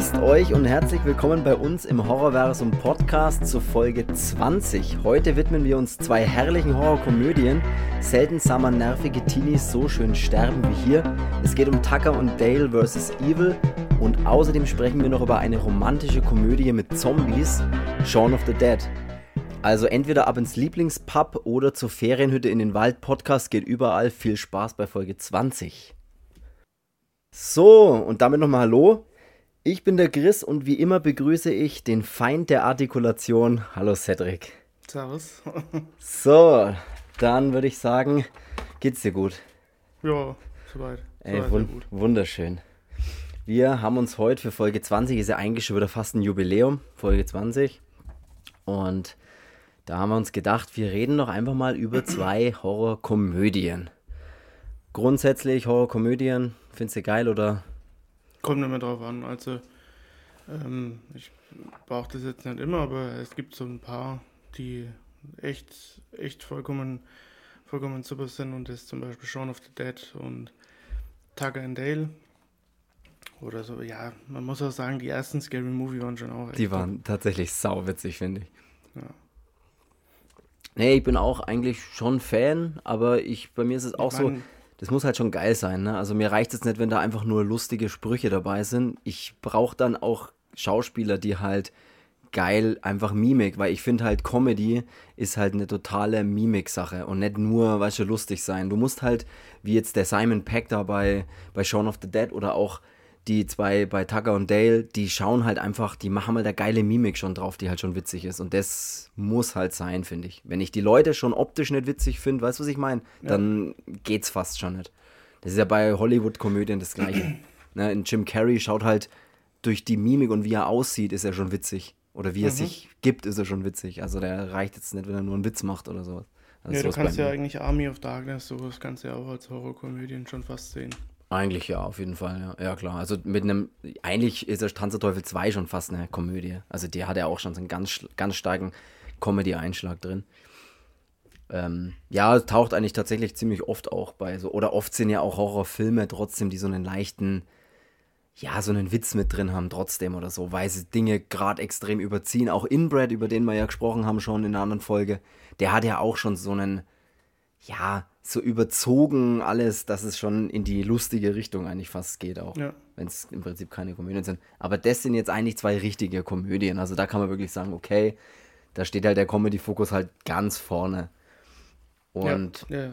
Grüßt euch und herzlich willkommen bei uns im Horrorversum Podcast zur Folge 20. Heute widmen wir uns zwei herrlichen Horrorkomödien. Selten sah man nervige Teenies so schön sterben wie hier. Es geht um Tucker und Dale vs. Evil und außerdem sprechen wir noch über eine romantische Komödie mit Zombies, Shaun of the Dead. Also entweder ab ins Lieblingspub oder zur Ferienhütte in den Wald. Podcast geht überall. Viel Spaß bei Folge 20. So, und damit nochmal Hallo. Ich bin der Chris und wie immer begrüße ich den Feind der Artikulation. Hallo Cedric. Servus. So, dann würde ich sagen, geht's dir gut? Ja, soweit. Ey, soweit wun sehr gut. wunderschön. Wir haben uns heute für Folge 20, ist ja eigentlich schon wieder fast ein Jubiläum, Folge 20. Und da haben wir uns gedacht, wir reden doch einfach mal über zwei Horrorkomödien. Grundsätzlich Horrorkomödien, findest du geil oder? Kommt immer drauf an. Also, ähm, ich brauche das jetzt nicht immer, aber es gibt so ein paar, die echt, echt vollkommen, vollkommen super sind. Und das ist zum Beispiel Shaun of the Dead und Tucker and Dale. Oder so, ja, man muss auch sagen, die ersten Scary Movie waren schon auch echt Die top. waren tatsächlich sauwitzig, finde ich. Ja. Nee, ich bin auch eigentlich schon Fan, aber ich, bei mir ist es auch so, mein- das muss halt schon geil sein, ne? Also mir reicht es nicht, wenn da einfach nur lustige Sprüche dabei sind. Ich brauche dann auch Schauspieler, die halt geil einfach Mimik, weil ich finde halt Comedy ist halt eine totale Mimik-Sache und nicht nur, weißt du, lustig sein. Du musst halt, wie jetzt der Simon Peck da bei, bei Shaun of the Dead oder auch die zwei bei Tucker und Dale, die schauen halt einfach, die machen mal da geile Mimik schon drauf, die halt schon witzig ist. Und das muss halt sein, finde ich. Wenn ich die Leute schon optisch nicht witzig finde, weißt du, was ich meine? Dann geht's fast schon nicht. Das ist ja bei Hollywood-Komödien das Gleiche. ne, ein Jim Carrey schaut halt durch die Mimik und wie er aussieht, ist er schon witzig. Oder wie er sich gibt, ist er schon witzig. Also der reicht jetzt nicht, wenn er nur einen Witz macht oder sowas. Also Ja, du kannst ja eigentlich Army of Darkness, sowas kannst du ja auch als Horrorkomödien schon fast sehen. Eigentlich ja, auf jeden Fall, ja. Ja, klar. Also mit einem, eigentlich ist der Tanz der Teufel 2 schon fast eine Komödie. Also der hat ja auch schon so einen ganz, ganz starken Comedy-Einschlag drin. Ähm, ja, taucht eigentlich tatsächlich ziemlich oft auch bei so, oder oft sind ja auch Horrorfilme trotzdem, die so einen leichten, ja, so einen Witz mit drin haben trotzdem oder so, weil sie Dinge gerade extrem überziehen. Auch Inbred, über den wir ja gesprochen haben schon in einer anderen Folge, der hat ja auch schon so einen, ja, so überzogen alles, dass es schon in die lustige Richtung eigentlich fast geht auch. Ja. Wenn es im Prinzip keine Komödien sind. Aber das sind jetzt eigentlich zwei richtige Komödien. Also da kann man wirklich sagen, okay, da steht halt der Comedy-Fokus halt ganz vorne. Und ja, ja.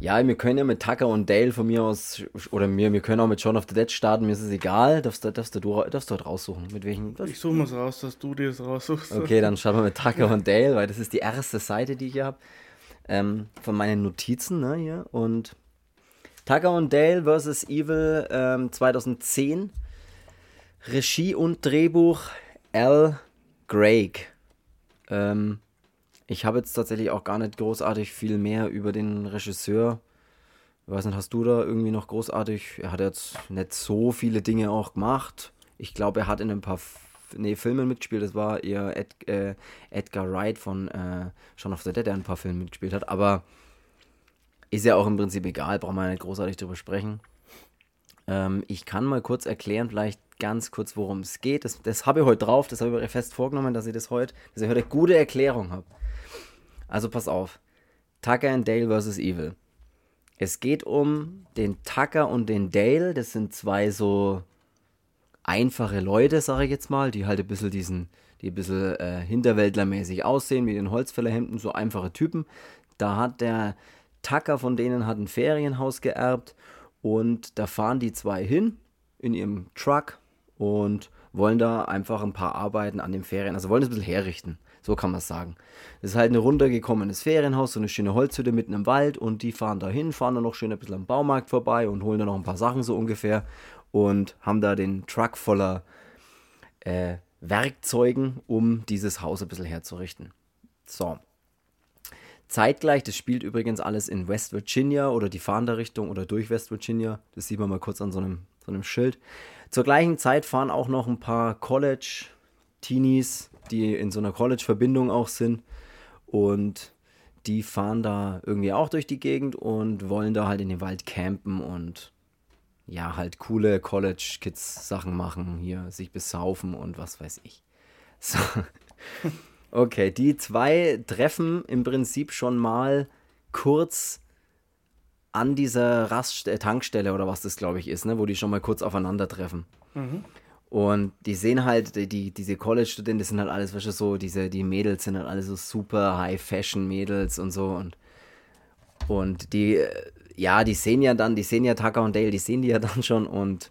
ja, wir können ja mit Tucker und Dale von mir aus, oder wir, wir können auch mit Shaun of the Dead starten, mir ist es egal, darfst du, darfst du, darfst du halt raussuchen, mit welchen. Ich suche mal raus, dass du dir das raussuchst. Okay, dann starten wir mit Tucker und Dale, weil das ist die erste Seite, die ich hier habe, ähm, von meinen Notizen, ne, hier. Und Tucker und Dale vs. Evil ähm, 2010. Regie und Drehbuch Al Craig. Ähm, ich habe jetzt tatsächlich auch gar nicht großartig viel mehr über den Regisseur. Ich weiß nicht, hast du da irgendwie noch großartig? Er hat jetzt nicht so viele Dinge auch gemacht. Ich glaube, er hat in ein paar nee, Filmen mitgespielt. Das war eher Ed, äh, Edgar Wright von äh, Shaun of the Dead, der ein paar Filme mitgespielt hat. Aber ist ja auch im Prinzip egal, brauchen wir nicht großartig drüber sprechen. Ähm, ich kann mal kurz erklären, vielleicht ganz kurz, worum es geht. Das, das habe ich heute drauf, das habe ich mir fest vorgenommen, dass ich das heute, dass ich heute eine gute Erklärung habe. Also pass auf. Tucker and Dale vs. Evil. Es geht um den Tucker und den Dale. Das sind zwei so einfache Leute, sage ich jetzt mal, die halt ein bisschen diesen, die ein bisschen äh, hinterwäldlermäßig aussehen, mit den Holzfällerhemden, so einfache Typen. Da hat der Tucker von denen hat ein Ferienhaus geerbt und da fahren die zwei hin in ihrem Truck und wollen da einfach ein paar Arbeiten an dem Ferien, also wollen es ein bisschen herrichten. So kann man es sagen. Das ist halt ein runtergekommenes Ferienhaus, so eine schöne Holzhütte mitten im Wald und die fahren da hin, fahren dann noch schön ein bisschen am Baumarkt vorbei und holen dann noch ein paar Sachen so ungefähr und haben da den Truck voller äh, Werkzeugen, um dieses Haus ein bisschen herzurichten. So. Zeitgleich, das spielt übrigens alles in West Virginia oder die fahren da Richtung oder durch West Virginia. Das sieht man mal kurz an so einem, so einem Schild. Zur gleichen Zeit fahren auch noch ein paar College-Teenies, die in so einer College-Verbindung auch sind. Und die fahren da irgendwie auch durch die Gegend und wollen da halt in den Wald campen und ja, halt coole College-Kids-Sachen machen, hier sich besaufen und was weiß ich. So. Okay, die zwei treffen im Prinzip schon mal kurz an dieser Rast äh, Tankstelle oder was das glaube ich ist, ne, wo die schon mal kurz aufeinandertreffen. Mhm. Und die sehen halt, die, diese College-Studenten, das sind halt alles, weißt du, so, diese, die Mädels sind halt alle so super High-Fashion-Mädels und so. Und, und die, äh, ja, die sehen ja dann, die sehen ja Tucker und Dale, die sehen die ja dann schon und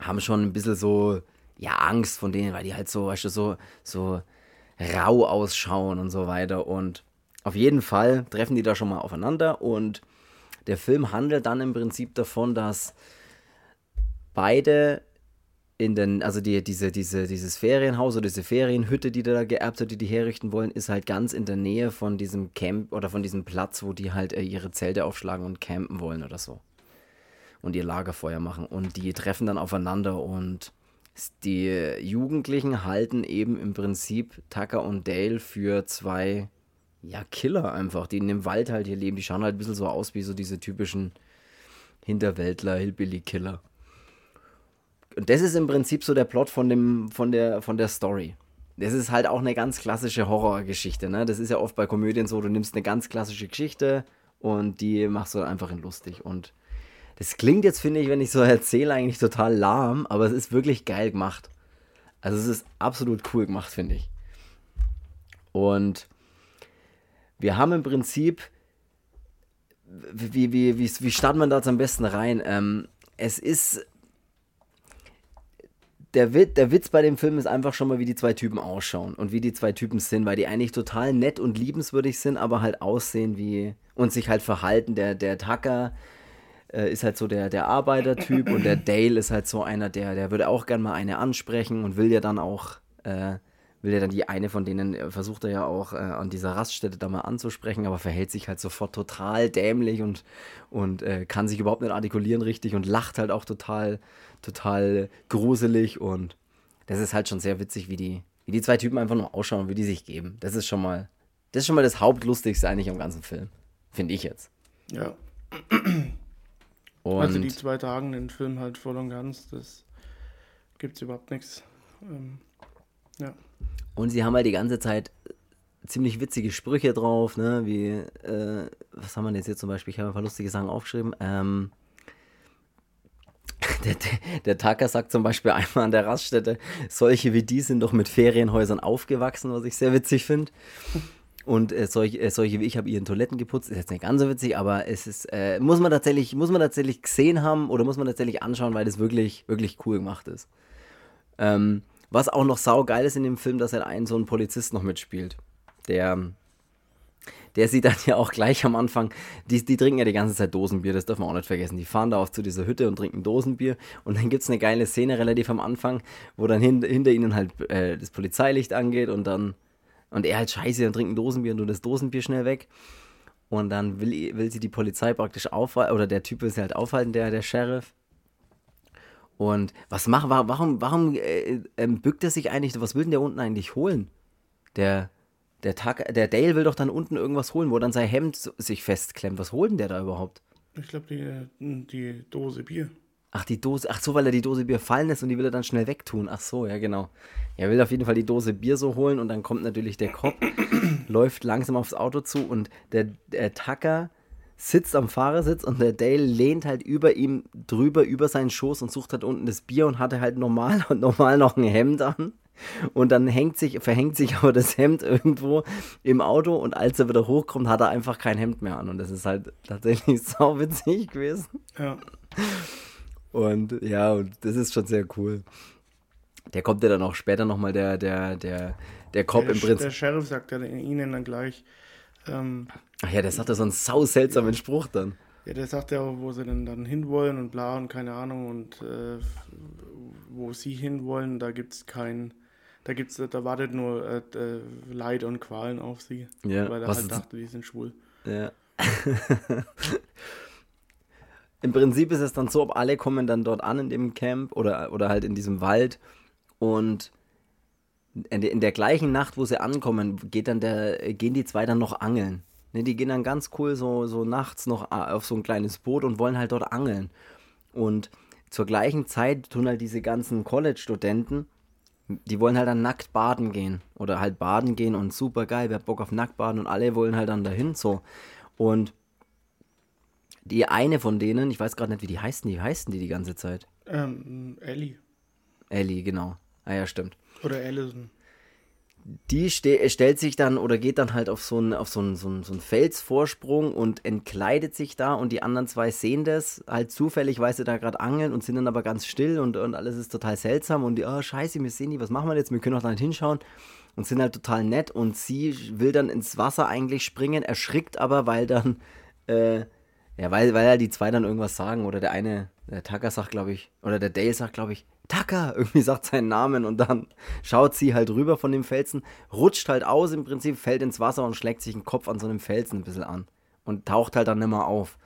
haben schon ein bisschen so, ja, Angst von denen, weil die halt so, weißt du, so, so rau ausschauen und so weiter. Und auf jeden Fall treffen die da schon mal aufeinander und der Film handelt dann im Prinzip davon, dass beide in den, also die, diese, diese, dieses Ferienhaus oder diese Ferienhütte, die da geerbt hat, die die herrichten wollen, ist halt ganz in der Nähe von diesem Camp oder von diesem Platz, wo die halt äh, ihre Zelte aufschlagen und campen wollen oder so. Und ihr Lagerfeuer machen. Und die treffen dann aufeinander und die Jugendlichen halten eben im Prinzip Tucker und Dale für zwei, ja, Killer einfach, die in dem Wald halt hier leben. Die schauen halt ein bisschen so aus wie so diese typischen Hinterwäldler, Hillbilly-Killer. Und das ist im Prinzip so der Plot von, dem, von, der, von der Story. Das ist halt auch eine ganz klassische Horrorgeschichte. Ne? Das ist ja oft bei Komödien so, du nimmst eine ganz klassische Geschichte und die machst du einfach in lustig. Und das klingt jetzt, finde ich, wenn ich so erzähle, eigentlich total lahm, aber es ist wirklich geil gemacht. Also es ist absolut cool gemacht, finde ich. Und wir haben im Prinzip, wie, wie, wie, wie starten wir da jetzt am besten rein? Ähm, es ist der, Witz, der Witz bei dem Film ist einfach schon mal, wie die zwei Typen ausschauen und wie die zwei Typen sind, weil die eigentlich total nett und liebenswürdig sind, aber halt aussehen wie und sich halt verhalten. Der, der Tucker äh, ist halt so der, der Arbeitertyp und der Dale ist halt so einer, der, der würde auch gern mal eine ansprechen und will ja dann auch, äh, will ja dann die eine von denen, äh, versucht er ja auch äh, an dieser Raststätte da mal anzusprechen, aber verhält sich halt sofort total dämlich und, und äh, kann sich überhaupt nicht artikulieren richtig und lacht halt auch total total gruselig und das ist halt schon sehr witzig, wie die, wie die zwei Typen einfach nur ausschauen und wie die sich geben. Das ist schon mal, das ist schon mal das Hauptlustigste eigentlich am ganzen Film. Finde ich jetzt. Ja. Und also die zwei Tagen den Film halt voll und ganz, das gibt's überhaupt nichts. Ähm, ja. Und sie haben halt die ganze Zeit ziemlich witzige Sprüche drauf, ne? Wie, äh, was haben wir jetzt hier zum Beispiel? Ich habe ein paar lustige Sachen aufgeschrieben. Ähm, der, der, Tucker sagt zum Beispiel einmal an der Raststätte, solche wie die sind doch mit Ferienhäusern aufgewachsen, was ich sehr witzig finde. Und äh, solche, äh, solche wie ich habe ihren Toiletten geputzt. Ist jetzt nicht ganz so witzig, aber es ist, äh, muss man tatsächlich, muss man tatsächlich gesehen haben oder muss man tatsächlich anschauen, weil das wirklich, wirklich cool gemacht ist. Ähm, was auch noch saugeil ist in dem Film, dass er einen so einen Polizist noch mitspielt. Der der sieht dann ja auch gleich am Anfang, die, die trinken ja die ganze Zeit Dosenbier, das darf man auch nicht vergessen. Die fahren da auch zu dieser Hütte und trinken Dosenbier und dann gibt es eine geile Szene relativ am Anfang, wo dann hin, hinter ihnen halt äh, das Polizeilicht angeht und dann, und er halt scheiße, dann trinken Dosenbier und du das Dosenbier schnell weg. Und dann will, will sie die Polizei praktisch aufhalten, oder der Typ will sie halt aufhalten, der, der Sheriff. Und was macht, warum, warum äh, äh, bückt er sich eigentlich, was will denn der unten eigentlich holen? Der, der, Tag, der Dale will doch dann unten irgendwas holen, wo dann sein Hemd sich festklemmt. Was holt denn der da überhaupt? Ich glaube, die, die Dose Bier. Ach, die Dose, ach so, weil er die Dose Bier fallen lässt und die will er dann schnell wegtun. Ach so, ja, genau. Er will auf jeden Fall die Dose Bier so holen und dann kommt natürlich der Cop, läuft langsam aufs Auto zu und der, der Tucker sitzt am Fahrersitz und der Dale lehnt halt über ihm drüber, über seinen Schoß und sucht halt unten das Bier und hatte halt normal und normal noch ein Hemd an. Und dann hängt sich, verhängt sich aber das Hemd irgendwo im Auto und als er wieder hochkommt, hat er einfach kein Hemd mehr an. Und das ist halt tatsächlich sau witzig gewesen. Ja. Und ja, und das ist schon sehr cool. Der kommt ja dann auch später nochmal, der, der, der, der Cop der, im Prinzip. Der Sheriff sagt ja ihnen dann gleich. Ähm, Ach ja, der sagt ja so einen sau seltsamen Spruch dann. Ja, der sagt ja auch, wo sie denn dann hinwollen und bla und keine Ahnung und äh, wo sie hinwollen, da gibt es kein da gibt's, da wartet nur äh, äh, Leid und Qualen auf sie. Ja, weil er halt dachte, die sind schwul. Ja. Im Prinzip ist es dann so, ob alle kommen dann dort an in dem Camp oder, oder halt in diesem Wald und in der gleichen Nacht, wo sie ankommen, geht dann der, gehen die zwei dann noch angeln. Ne, die gehen dann ganz cool so, so nachts noch auf so ein kleines Boot und wollen halt dort angeln. Und zur gleichen Zeit tun halt diese ganzen College-Studenten, die wollen halt dann nackt baden gehen. Oder halt baden gehen und super geil, wer hat Bock auf nackt baden und alle wollen halt dann dahin so. Und die eine von denen, ich weiß gerade nicht, wie die heißen, die heißen die die ganze Zeit. Ähm, Ellie. Ellie, genau. Ah ja, stimmt. Oder Allison. Die ste stellt sich dann oder geht dann halt auf so einen so so so Felsvorsprung und entkleidet sich da und die anderen zwei sehen das halt zufällig, weil sie da gerade angeln und sind dann aber ganz still und, und alles ist total seltsam und die, oh scheiße, wir sehen die, was machen wir jetzt? Wir können auch da nicht hinschauen und sind halt total nett und sie will dann ins Wasser eigentlich springen, erschrickt aber, weil dann, äh, ja, weil, weil ja die zwei dann irgendwas sagen oder der eine, der Tucker sagt, glaube ich, oder der Dale sagt, glaube ich, Tucker, irgendwie sagt seinen Namen und dann schaut sie halt rüber von dem Felsen, rutscht halt aus im Prinzip, fällt ins Wasser und schlägt sich den Kopf an so einem Felsen ein bisschen an und taucht halt dann nimmer auf.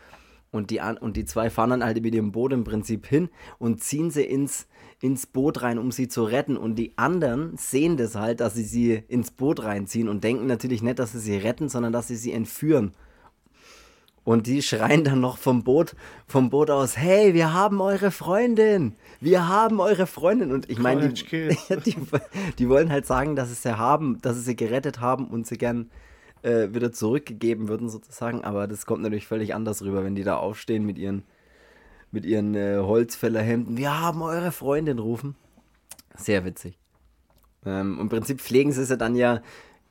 Und die, und die zwei fahren dann halt mit ihrem Boot im Prinzip hin und ziehen sie ins, ins Boot rein, um sie zu retten. Und die anderen sehen das halt, dass sie sie ins Boot reinziehen und denken natürlich nicht, dass sie sie retten, sondern dass sie sie entführen. Und die schreien dann noch vom Boot, vom Boot aus, hey, wir haben eure Freundin, wir haben eure Freundin. Und ich meine, die, die, die, wollen halt sagen, dass sie sie haben, dass sie sie gerettet haben und sie gern äh, wieder zurückgegeben würden sozusagen. Aber das kommt natürlich völlig anders rüber, wenn die da aufstehen mit ihren, mit ihren äh, Holzfällerhemden. Wir haben eure Freundin rufen. Sehr witzig. Ähm, Im Prinzip pflegen sie sie dann ja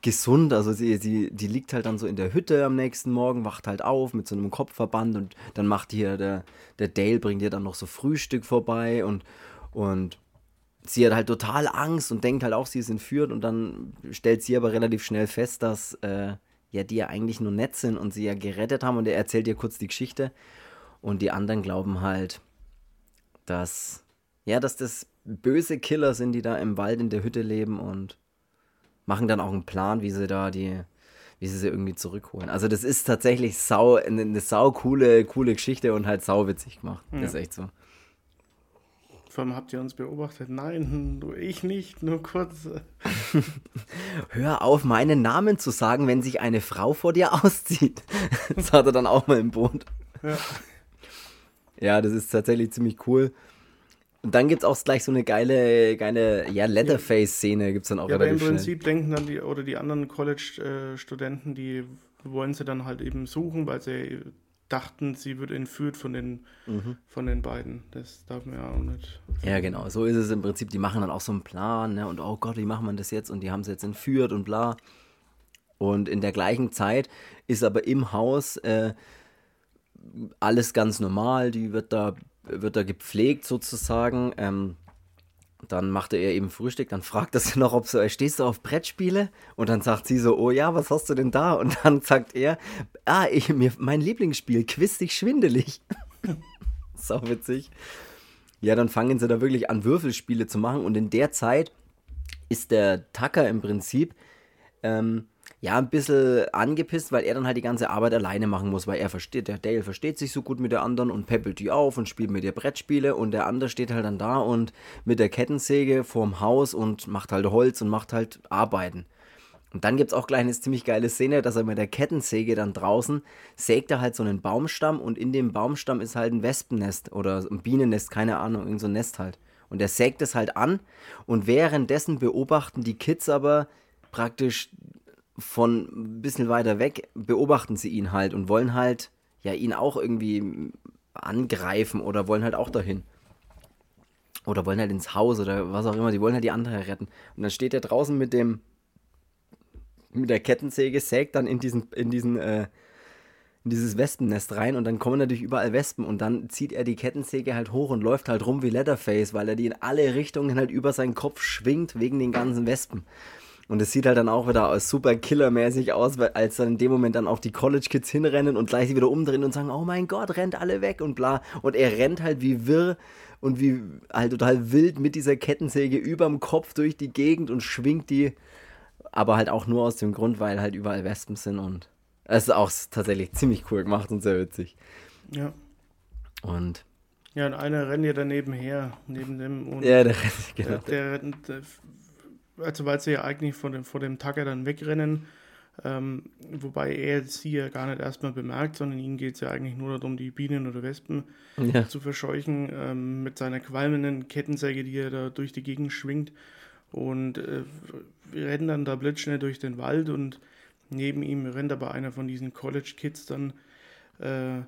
gesund. Also sie, sie, die liegt halt dann so in der Hütte am nächsten Morgen, wacht halt auf mit so einem Kopfverband und dann macht hier der, der Dale, bringt ihr dann noch so Frühstück vorbei und, und sie hat halt total Angst und denkt halt auch, sie ist entführt und dann stellt sie aber relativ schnell fest, dass äh, ja die ja eigentlich nur nett sind und sie ja gerettet haben und er erzählt ihr kurz die Geschichte und die anderen glauben halt, dass ja, dass das böse Killer sind, die da im Wald in der Hütte leben und machen dann auch einen Plan, wie sie da die, wie sie sie irgendwie zurückholen. Also das ist tatsächlich sau, eine, eine sau coole, coole Geschichte und halt sau witzig gemacht. Ja. Das ist echt so. Vor allem habt ihr uns beobachtet? Nein, nur ich nicht, nur kurz. Hör auf, meinen Namen zu sagen, wenn sich eine Frau vor dir auszieht. Das hat er dann auch mal im Boot. Ja. Ja, das ist tatsächlich ziemlich cool. Und dann gibt es auch gleich so eine geile, geile ja, Leatherface-Szene, gibt es dann auch ja, relativ aber im Prinzip schnell. denken dann die, oder die anderen College-Studenten, die wollen sie dann halt eben suchen, weil sie dachten, sie wird entführt von den, mhm. von den beiden. Das darf man ja auch nicht. Ja, genau. So ist es im Prinzip. Die machen dann auch so einen Plan, ne? Und oh Gott, wie macht man das jetzt? Und die haben sie jetzt entführt und bla. Und in der gleichen Zeit ist aber im Haus äh, alles ganz normal. Die wird da wird er gepflegt sozusagen. Ähm, dann machte er eben Frühstück, dann fragt er sie noch, ob so, stehst du auf Brettspiele? Und dann sagt sie so, oh ja, was hast du denn da? Und dann sagt er, ah, ich, mir, mein Lieblingsspiel, quiz dich schwindelig. so witzig. Ja, dann fangen sie da wirklich an, Würfelspiele zu machen und in der Zeit ist der Tucker im Prinzip ähm, ja, ein bisschen angepisst, weil er dann halt die ganze Arbeit alleine machen muss, weil er versteht, der Dale versteht sich so gut mit der anderen und peppelt die auf und spielt mit ihr Brettspiele und der andere steht halt dann da und mit der Kettensäge vorm Haus und macht halt Holz und macht halt Arbeiten. Und dann gibt es auch gleich eine ziemlich geile Szene, dass er mit der Kettensäge dann draußen sägt er halt so einen Baumstamm und in dem Baumstamm ist halt ein Wespennest oder ein Bienennest, keine Ahnung, irgend so Nest halt. Und er sägt es halt an und währenddessen beobachten die Kids aber praktisch von ein bisschen weiter weg beobachten sie ihn halt und wollen halt ja ihn auch irgendwie angreifen oder wollen halt auch dahin. Oder wollen halt ins Haus oder was auch immer, die wollen halt die andere retten. Und dann steht er draußen mit dem mit der Kettensäge, sägt dann in diesen, in diesen, äh, in dieses Wespennest rein und dann kommen natürlich überall Wespen und dann zieht er die Kettensäge halt hoch und läuft halt rum wie Leatherface, weil er die in alle Richtungen halt über seinen Kopf schwingt wegen den ganzen Wespen. Und es sieht halt dann auch wieder super killermäßig aus, weil als dann in dem Moment dann auch die College Kids hinrennen und gleich wieder umdrehen und sagen, oh mein Gott, rennt alle weg und bla. Und er rennt halt wie wirr und wie halt total wild mit dieser Kettensäge überm Kopf durch die Gegend und schwingt die. Aber halt auch nur aus dem Grund, weil halt überall Wespen sind und es ist auch tatsächlich ziemlich cool gemacht und sehr witzig. Ja. Und ja, und einer rennt ja daneben her, neben dem. Und ja, der rennt, genau. Der, der, der also weil sie ja eigentlich vor dem, vor dem Tagger dann wegrennen, Ähm, wobei er sie ja gar nicht erstmal bemerkt, sondern ihm geht es ja eigentlich nur darum, die Bienen oder Wespen ja. zu verscheuchen ähm, mit seiner qualmenden Kettensäge, die er da durch die Gegend schwingt. Und äh, wir rennen dann da blitzschnell durch den Wald und neben ihm rennt aber einer von diesen College Kids dann äh,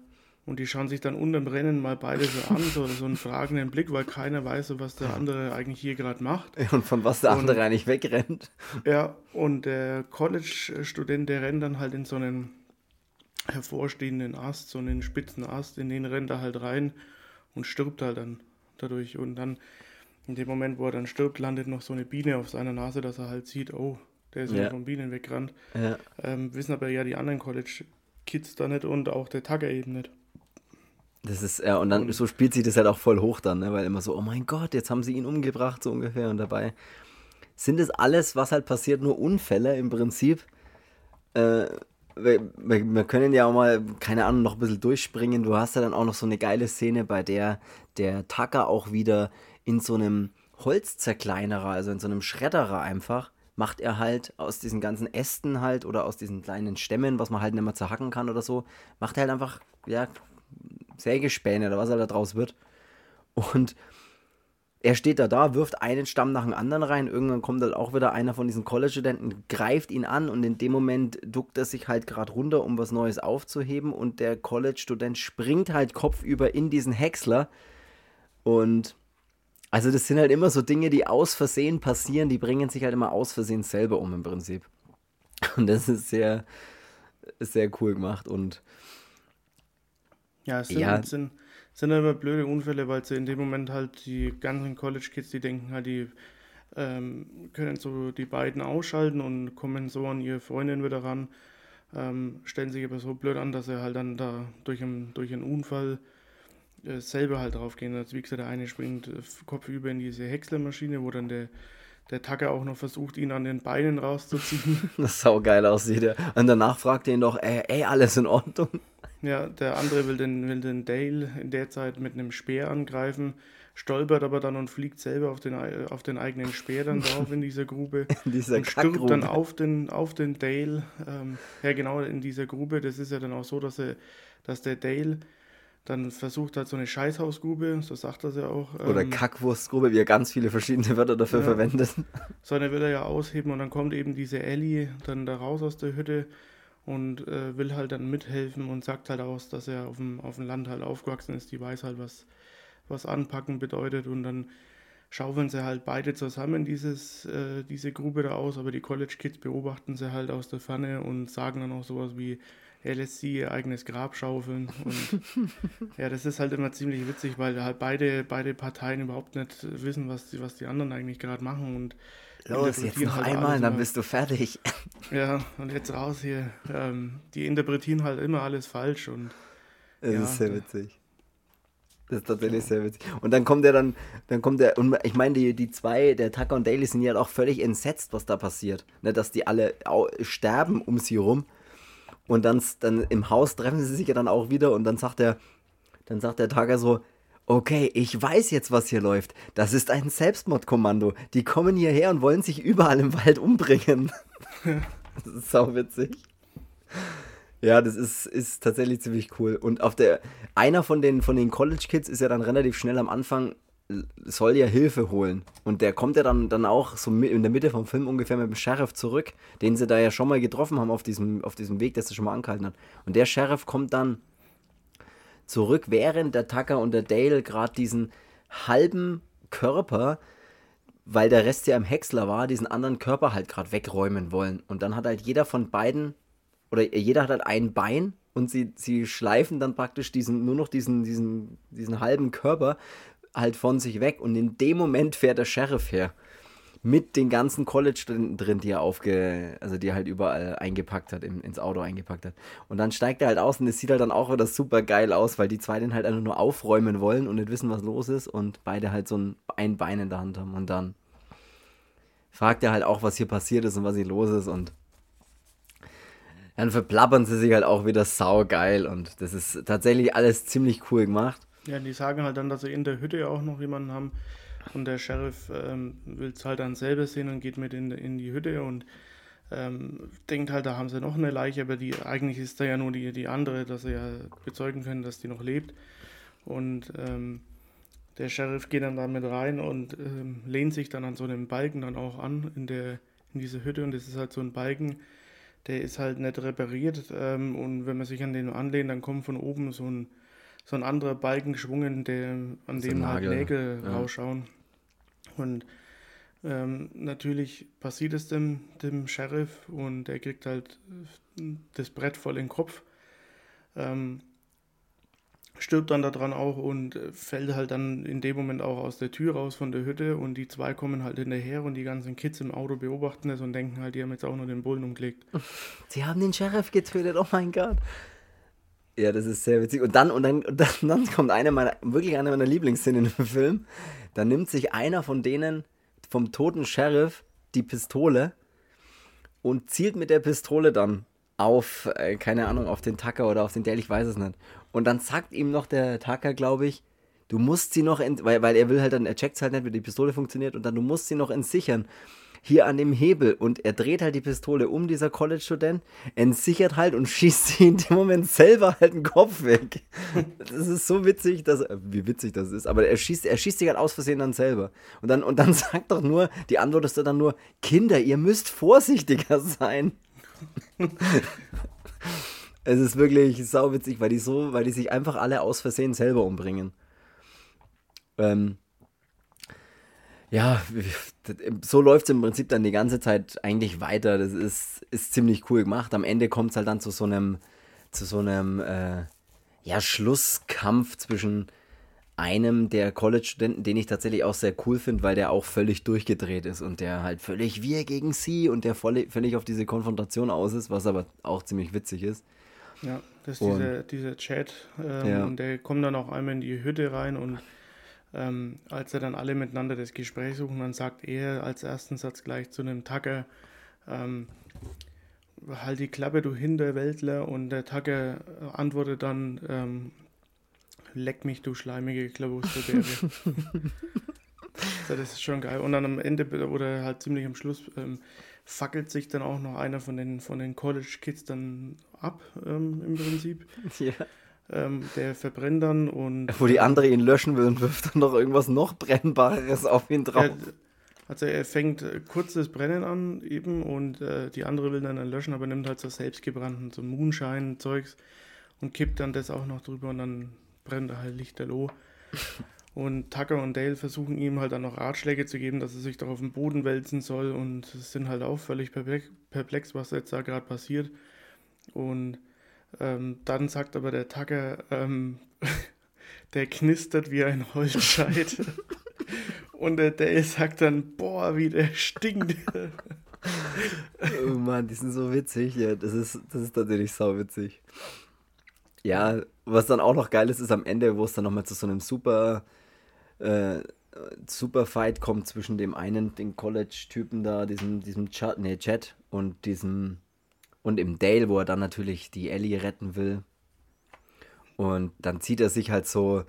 und die schauen sich dann unterm Rennen mal beide so an, so, so einen fragenden Blick, weil keiner weiß, was der andere eigentlich hier gerade macht. Und von was der und, andere eigentlich wegrennt. Ja, und der College-Student, der rennt dann halt in so einen hervorstehenden Ast, so einen spitzen Ast, in den rennt er halt rein und stirbt halt dann dadurch. Und dann in dem Moment, wo er dann stirbt, landet noch so eine Biene auf seiner Nase, dass er halt sieht, oh, der ist ja, von Bienen weggerannt. Ja. Ähm, wissen aber ja die anderen College-Kids da nicht und auch der Tagger eben nicht. Das ist, ja, und dann so spielt sich das halt auch voll hoch dann, ne? weil immer so, oh mein Gott, jetzt haben sie ihn umgebracht, so ungefähr. Und dabei sind es alles, was halt passiert, nur Unfälle im Prinzip. Äh, wir, wir, können ja auch mal, keine Ahnung, noch ein bisschen durchspringen. Du hast ja dann auch noch so eine geile Szene, bei der der Tucker auch wieder in so einem Holzzerkleinerer, also in so einem Schredderer einfach, macht er halt aus diesen ganzen Ästen halt oder aus diesen kleinen Stämmen, was man halt nicht mehr zerhacken kann oder so, macht er halt einfach, ja, Sägespäne oder was er da draus wird. Und er steht da da, wirft einen Stamm nach dem anderen rein. Irgendwann kommt halt auch wieder einer von diesen College-Studenten, greift ihn an und in dem Moment duckt er sich halt gerade runter, um was Neues aufzuheben. Und der College-Student springt halt kopfüber in diesen Häcksler. Und also, das sind halt immer so Dinge, die aus Versehen passieren, die bringen sich halt immer aus Versehen selber um im Prinzip. Und das ist sehr, sehr cool gemacht und ja, es sind, ja. sind, sind immer blöde Unfälle, weil sie in dem Moment halt die ganzen College-Kids, die denken halt, die ähm, können so die beiden ausschalten und kommen so an ihre Freundin wieder ran, ähm, stellen sich aber so blöd an, dass sie halt dann da durch, einen, durch einen Unfall äh, selber halt drauf gehen. Also wie gesagt, der eine springt äh, kopfüber in diese Häckslermaschine, wo dann der der Tacker auch noch versucht, ihn an den Beinen rauszuziehen. Das sau geil aussieht. Ja. Und danach fragt er ihn doch, ey, ey, alles in Ordnung. Ja, der andere will den, will den Dale in der Zeit mit einem Speer angreifen, stolpert aber dann und fliegt selber auf den, auf den eigenen Speer dann drauf in dieser Grube. In dieser und stürmt dann auf den, auf den Dale. Ähm, ja, genau, in dieser Grube. Das ist ja dann auch so, dass, er, dass der Dale dann versucht hat, so eine Scheißhausgrube, so sagt er ja auch. Oder ähm, Kackwurstgrube, wie er ganz viele verschiedene Wörter dafür ja, verwendet. So eine will er ja ausheben und dann kommt eben diese Ellie dann da raus aus der Hütte und äh, will halt dann mithelfen und sagt halt aus, dass er auf dem, auf dem Land halt aufgewachsen ist. Die weiß halt, was, was anpacken bedeutet und dann schaufeln sie halt beide zusammen dieses, äh, diese Grube da aus, aber die College Kids beobachten sie halt aus der Ferne und sagen dann auch sowas wie, er lässt sie ihr eigenes Grab schaufeln und ja, das ist halt immer ziemlich witzig, weil halt beide, beide Parteien überhaupt nicht wissen, was die, was die anderen eigentlich gerade machen und Los, jetzt noch halt einmal, dann bist du fertig. Ja, und jetzt raus hier. Ähm, die interpretieren halt immer alles falsch und. Das ja, ist sehr witzig. Das ist tatsächlich sehr witzig. Und dann kommt er dann, dann kommt er, und ich meine, die, die zwei, der Tucker und Daly sind ja auch völlig entsetzt, was da passiert. Ne, dass die alle sterben um sie rum. Und dann, dann im Haus treffen sie sich ja dann auch wieder und dann sagt er, dann sagt der Tucker so, Okay, ich weiß jetzt, was hier läuft. Das ist ein Selbstmordkommando. Die kommen hierher und wollen sich überall im Wald umbringen. das ist sau witzig. Ja, das ist, ist tatsächlich ziemlich cool. Und auf der einer von den, von den College Kids ist ja dann relativ schnell am Anfang, soll ja Hilfe holen. Und der kommt ja dann, dann auch so in der Mitte vom Film ungefähr mit dem Sheriff zurück, den sie da ja schon mal getroffen haben auf diesem, auf diesem Weg, der sie schon mal angehalten hat. Und der Sheriff kommt dann zurück, während der Tucker und der Dale gerade diesen halben Körper, weil der Rest ja im Häcksler war, diesen anderen Körper halt gerade wegräumen wollen. Und dann hat halt jeder von beiden, oder jeder hat halt ein Bein und sie, sie schleifen dann praktisch diesen, nur noch diesen, diesen, diesen halben Körper halt von sich weg. Und in dem Moment fährt der Sheriff her mit den ganzen College-Studenten drin, die er aufge, also die er halt überall eingepackt hat, in, ins Auto eingepackt hat. Und dann steigt er halt aus und es sieht halt dann auch wieder super geil aus, weil die zwei den halt einfach nur aufräumen wollen und nicht wissen, was los ist und beide halt so ein, ein Bein in der Hand haben und dann fragt er halt auch, was hier passiert ist und was hier los ist und dann verplappern sie sich halt auch wieder saugeil und das ist tatsächlich alles ziemlich cool gemacht. Ja, die sagen halt dann, dass sie in der Hütte auch noch jemanden haben, und der Sheriff ähm, will es halt dann selber sehen und geht mit in, in die Hütte und ähm, denkt halt, da haben sie noch eine Leiche, aber die eigentlich ist da ja nur die, die andere, dass sie ja bezeugen können, dass die noch lebt. Und ähm, der Sheriff geht dann damit rein und ähm, lehnt sich dann an so einem Balken dann auch an in, der, in diese Hütte. Und das ist halt so ein Balken, der ist halt nicht repariert. Ähm, und wenn man sich an den anlehnt, dann kommt von oben so ein, so ein anderer Balken geschwungen, der, an dem halt Nägel ja. rausschauen. Und ähm, natürlich passiert es dem, dem Sheriff und er kriegt halt das Brett voll in den Kopf. Ähm, stirbt dann daran auch und fällt halt dann in dem Moment auch aus der Tür raus von der Hütte und die zwei kommen halt hinterher und die ganzen Kids im Auto beobachten es und denken halt, die haben jetzt auch nur den Bullen umgelegt. Sie haben den Sheriff getötet, oh mein Gott. Ja, das ist sehr witzig. Und dann, und dann, und dann, kommt eine meiner, wirklich eine meiner Lieblingsszenen im Film. Da nimmt sich einer von denen vom toten Sheriff die Pistole und zielt mit der Pistole dann auf, äh, keine Ahnung, auf den Tucker oder auf den Dale, ich weiß es nicht. Und dann sagt ihm noch der Tucker, glaube ich, du musst sie noch, weil, weil er will halt dann, er checkt halt nicht, wie die Pistole funktioniert und dann, du musst sie noch entsichern hier an dem Hebel und er dreht halt die Pistole um, dieser College-Student, entsichert halt und schießt sie in dem Moment selber halt den Kopf weg. Das ist so witzig, dass, äh, wie witzig das ist, aber er schießt, er schießt sich halt aus Versehen dann selber. Und dann, und dann sagt doch nur, die Antwort ist dann nur, Kinder, ihr müsst vorsichtiger sein. es ist wirklich sauwitzig, weil die so, weil die sich einfach alle aus Versehen selber umbringen. Ähm, ja, so läuft es im Prinzip dann die ganze Zeit eigentlich weiter. Das ist, ist ziemlich cool gemacht. Am Ende kommt es halt dann zu so einem, zu so einem äh, ja, Schlusskampf zwischen einem der College-Studenten, den ich tatsächlich auch sehr cool finde, weil der auch völlig durchgedreht ist und der halt völlig wir gegen sie und der voll, völlig auf diese Konfrontation aus ist, was aber auch ziemlich witzig ist. Ja, das ist dieser, dieser Chat ähm, ja. und der kommt dann auch einmal in die Hütte rein und ähm, als er dann alle miteinander das Gespräch suchen, dann sagt er als ersten Satz gleich zu einem Tucker, ähm, halt die Klappe, du Hinterwäldler. Und der Tucker antwortet dann, ähm, leck mich, du schleimige Klabusterbeere. das ist schon geil. Und dann am Ende oder halt ziemlich am Schluss ähm, fackelt sich dann auch noch einer von den, von den College Kids dann ab, ähm, im Prinzip. Ja. Ähm, der verbrennt dann und. Wo die andere ihn löschen will und wirft dann noch irgendwas noch Brennbares auf ihn drauf. Er, also er fängt äh, kurzes Brennen an eben und äh, die andere will dann, dann löschen, aber nimmt halt so selbstgebrannten, so Moonshine-Zeugs und kippt dann das auch noch drüber und dann brennt er halt lichterloh. Und Tucker und Dale versuchen ihm halt dann noch Ratschläge zu geben, dass er sich doch auf den Boden wälzen soll und sind halt auch völlig perplex, was jetzt da gerade passiert. Und ähm, dann sagt aber der Tucker, ähm, der knistert wie ein Holzscheit. Und der Dale sagt dann, boah, wie der stinkt. oh Mann, die sind so witzig. Ja, das ist, das ist tatsächlich sau witzig. Ja, was dann auch noch geil ist, ist am Ende, wo es dann nochmal zu so einem super, äh, super Fight kommt zwischen dem einen, den College-Typen da, diesem, diesem Chat, nee, Chat und diesem und im Dale, wo er dann natürlich die Ellie retten will. Und dann zieht er sich halt so,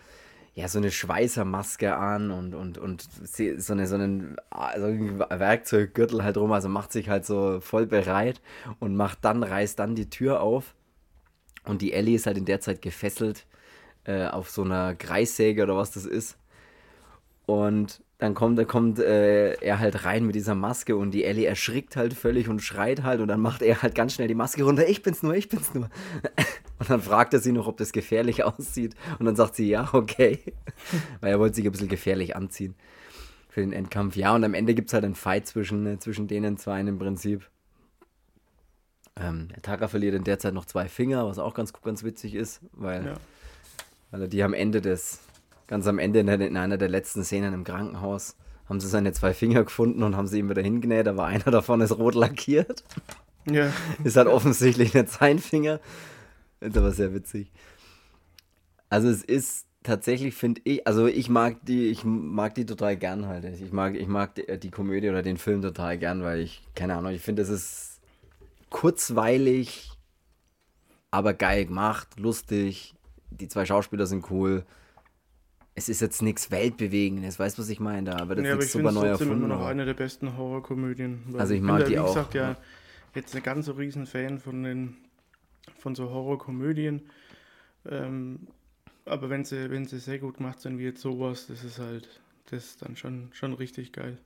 ja, so eine Schweißermaske an und, und, und so, eine, so einen also Werkzeuggürtel halt rum, also macht sich halt so voll bereit und macht dann, reißt dann die Tür auf. Und die Ellie ist halt in der Zeit gefesselt äh, auf so einer Kreissäge oder was das ist. Und dann kommt, kommt äh, er halt rein mit dieser Maske und die Ellie erschrickt halt völlig und schreit halt und dann macht er halt ganz schnell die Maske runter. Ich bin's nur, ich bin's nur. Und dann fragt er sie noch, ob das gefährlich aussieht. Und dann sagt sie, ja, okay. Weil er wollte sich ein bisschen gefährlich anziehen für den Endkampf. Ja, und am Ende gibt es halt einen Fight zwischen, äh, zwischen denen zwei im Prinzip. Ähm, der Taka verliert in der Zeit noch zwei Finger, was auch ganz, ganz witzig ist, weil, ja. weil er die am Ende des, Ganz am Ende in, einer der letzten Szenen im Krankenhaus haben sie seine zwei Finger gefunden und haben sie ihm wieder hingenäht, aber einer davon ist rot lackiert. Ja. Ist halt offensichtlich nicht sein Finger. Ist aber sehr witzig. Also es ist tatsächlich, finde ich, also ich mag die, ich mag die total gern halt. Ich mag, ich mag die, die Komödie oder den Film total gern, weil ich, keine Ahnung, ich finde, es ist kurzweilig, aber geil gemacht, lustig. Die zwei Schauspieler sind cool es ist jetzt nichts Weltbewegendes, weißt du, was ich meine? Da wird jetzt ja, nichts super neu erfunden. immer noch eine der besten Horrorkomödien. Also ich mag die wie auch. Gesagt, ja, jetzt nicht ganz so riesen Fan von den von so Horrorkomödien. Ähm, aber wenn sie, wenn sie sehr gut gemacht sind, wie jetzt sowas, das ist halt, das ist dann schon, schon richtig geil.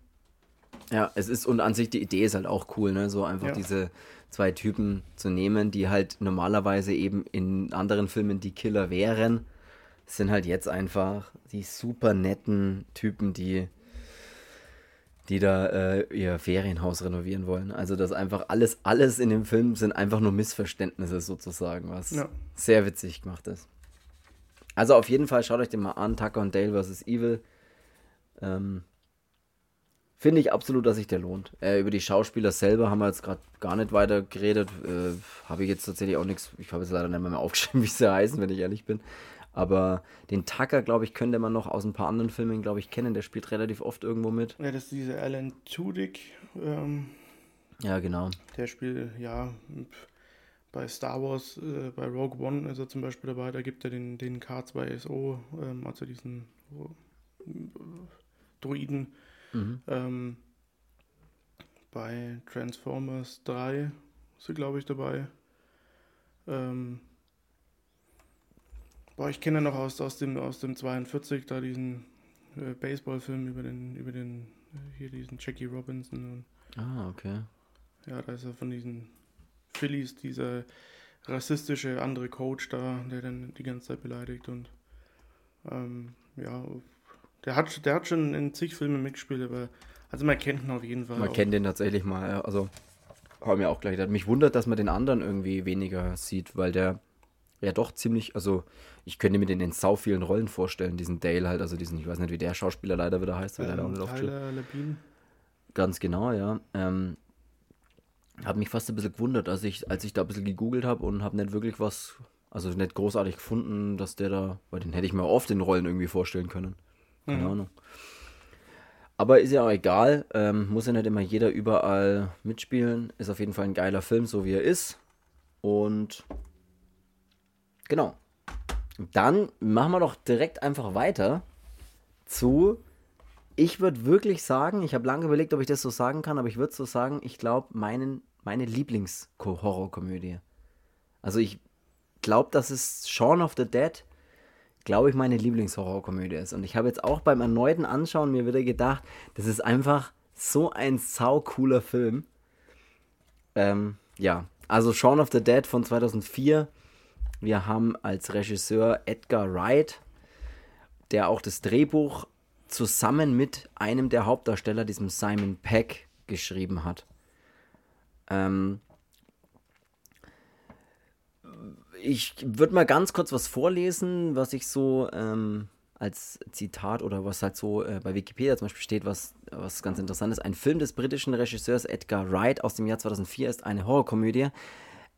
Ja, es ist und an sich die Idee ist halt auch cool, ne? So einfach Ja. diese zwei Typen zu nehmen, die halt normalerweise eben in anderen Filmen die Killer wären, sind halt jetzt einfach die super netten Typen, die die da äh, ihr Ferienhaus renovieren wollen. Also das einfach alles, alles in dem Film sind einfach nur Missverständnisse sozusagen, was Ja. sehr witzig gemacht ist. Also auf jeden Fall schaut euch den mal an, Tucker und Dale vs. Evil. Ähm, Finde ich absolut, dass sich der lohnt. Äh, über die Schauspieler selber haben wir jetzt gerade gar nicht weiter geredet. Äh, habe ich jetzt tatsächlich auch nichts. Ich habe jetzt leider nicht mehr, mehr aufgeschrieben, wie sie heißen, wenn ich ehrlich bin. Aber den Tucker, glaube ich, könnte man noch aus ein paar anderen Filmen, glaube ich, kennen. Der spielt relativ oft irgendwo mit. Ja, das ist dieser Alan Tudyk, ähm, Ja, genau. der spielt, ja, bei Star Wars, äh, bei Rogue One ist er zum Beispiel dabei, da gibt er den, den K2SO, ähm, also diesen äh, Droiden. Mhm. Ähm, bei Transformers 3 ist er, glaube ich, dabei. Ähm, boah, ich kenne ihn noch aus, aus, dem, aus dem 42, da diesen äh, Baseballfilm über den, über den, äh, hier diesen Jackie Robinson. Und, Ah, okay. ja, da ist er von diesen Phillies, dieser rassistische andere Coach da, der dann die ganze Zeit beleidigt und ähm, ja, der hat, der hat schon in zig Filmen mitgespielt, aber also man kennt ihn auf jeden Fall. Man auch. kennt den tatsächlich mal. Also, haben wir auch gleich gedacht. Mich wundert, dass man den anderen irgendwie weniger sieht, weil der ja doch ziemlich, also ich könnte mir den in sau vielen Rollen vorstellen, diesen Dale halt, also diesen, ich weiß nicht, wie der Schauspieler leider wieder heißt, weil der da auch ähm, nicht. Tyler Labine. Ganz genau, ja. Ähm, hat mich fast ein bisschen gewundert, als ich, als ich da ein bisschen gegoogelt habe und habe nicht wirklich was, also nicht großartig gefunden, dass der da, weil den hätte ich mir oft in Rollen irgendwie vorstellen können. Keine Mhm. Ahnung. Aber ist ja auch egal, ähm, muss ja nicht immer jeder überall mitspielen. Ist auf jeden Fall ein geiler Film, so wie er ist. Und genau. Dann machen wir doch direkt einfach weiter zu ich würde wirklich sagen, ich habe lange überlegt, ob ich das so sagen kann, aber ich würde so sagen, ich glaube, meine Lieblings-Horrorkomödie. Also ich glaube, dass es Shaun of the Dead, glaube ich, meine Lieblingshorrorkomödie ist. Und ich habe jetzt auch beim erneuten Anschauen mir wieder gedacht, das ist einfach so ein sau cooler Film. Ähm, ja, also Shaun of the Dead von 2004. Wir haben als Regisseur Edgar Wright, der auch das Drehbuch zusammen mit einem der Hauptdarsteller, diesem Simon Peck, geschrieben hat. Ähm, ich würde mal ganz kurz was vorlesen, was ich so ähm, als Zitat oder was halt so äh, bei Wikipedia zum Beispiel steht, was, was ganz interessant ist. Ein Film des britischen Regisseurs Edgar Wright aus dem Jahr 2004 ist eine Horrorkomödie,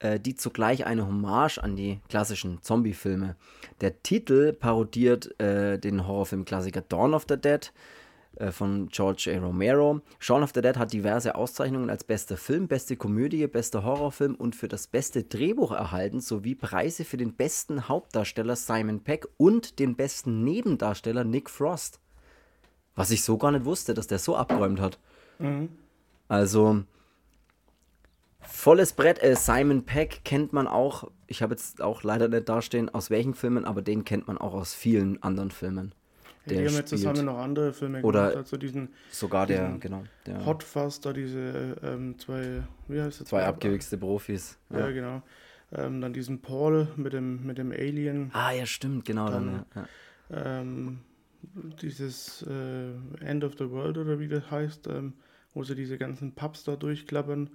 äh, die zugleich eine Hommage an die klassischen Zombie-Filme. Der Titel parodiert äh, den Horrorfilm-Klassiker Dawn of the Dead äh, von George A. Romero. Shaun of the Dead hat diverse Auszeichnungen als bester Film, beste Komödie, bester Horrorfilm und für das beste Drehbuch erhalten, sowie Preise für den besten Hauptdarsteller Simon Peck und den besten Nebendarsteller Nick Frost. Was ich so gar nicht wusste, dass der so abgeräumt hat. Mhm. Also, volles Brett. Äh, Simon Peck kennt man auch, ich habe jetzt auch leider nicht dastehen, aus welchen Filmen, aber den kennt man auch aus vielen anderen Filmen. Ja, Der die haben jetzt zusammen noch andere Filme Oder- gemacht, also diesen Sogar der, Diesen genau, der Hot Fuzz, da diese ähm, zwei, wie heißt das? zwei abgewichste Profis. Ja, Ja. genau. Ähm, dann diesen Paul mit dem, mit dem Alien. Ah, ja, stimmt, genau. Dann, Dann- ja. Ja. Ähm, dieses äh, End of the World oder wie das heißt, ähm, wo sie diese ganzen Pubs da durchklappern.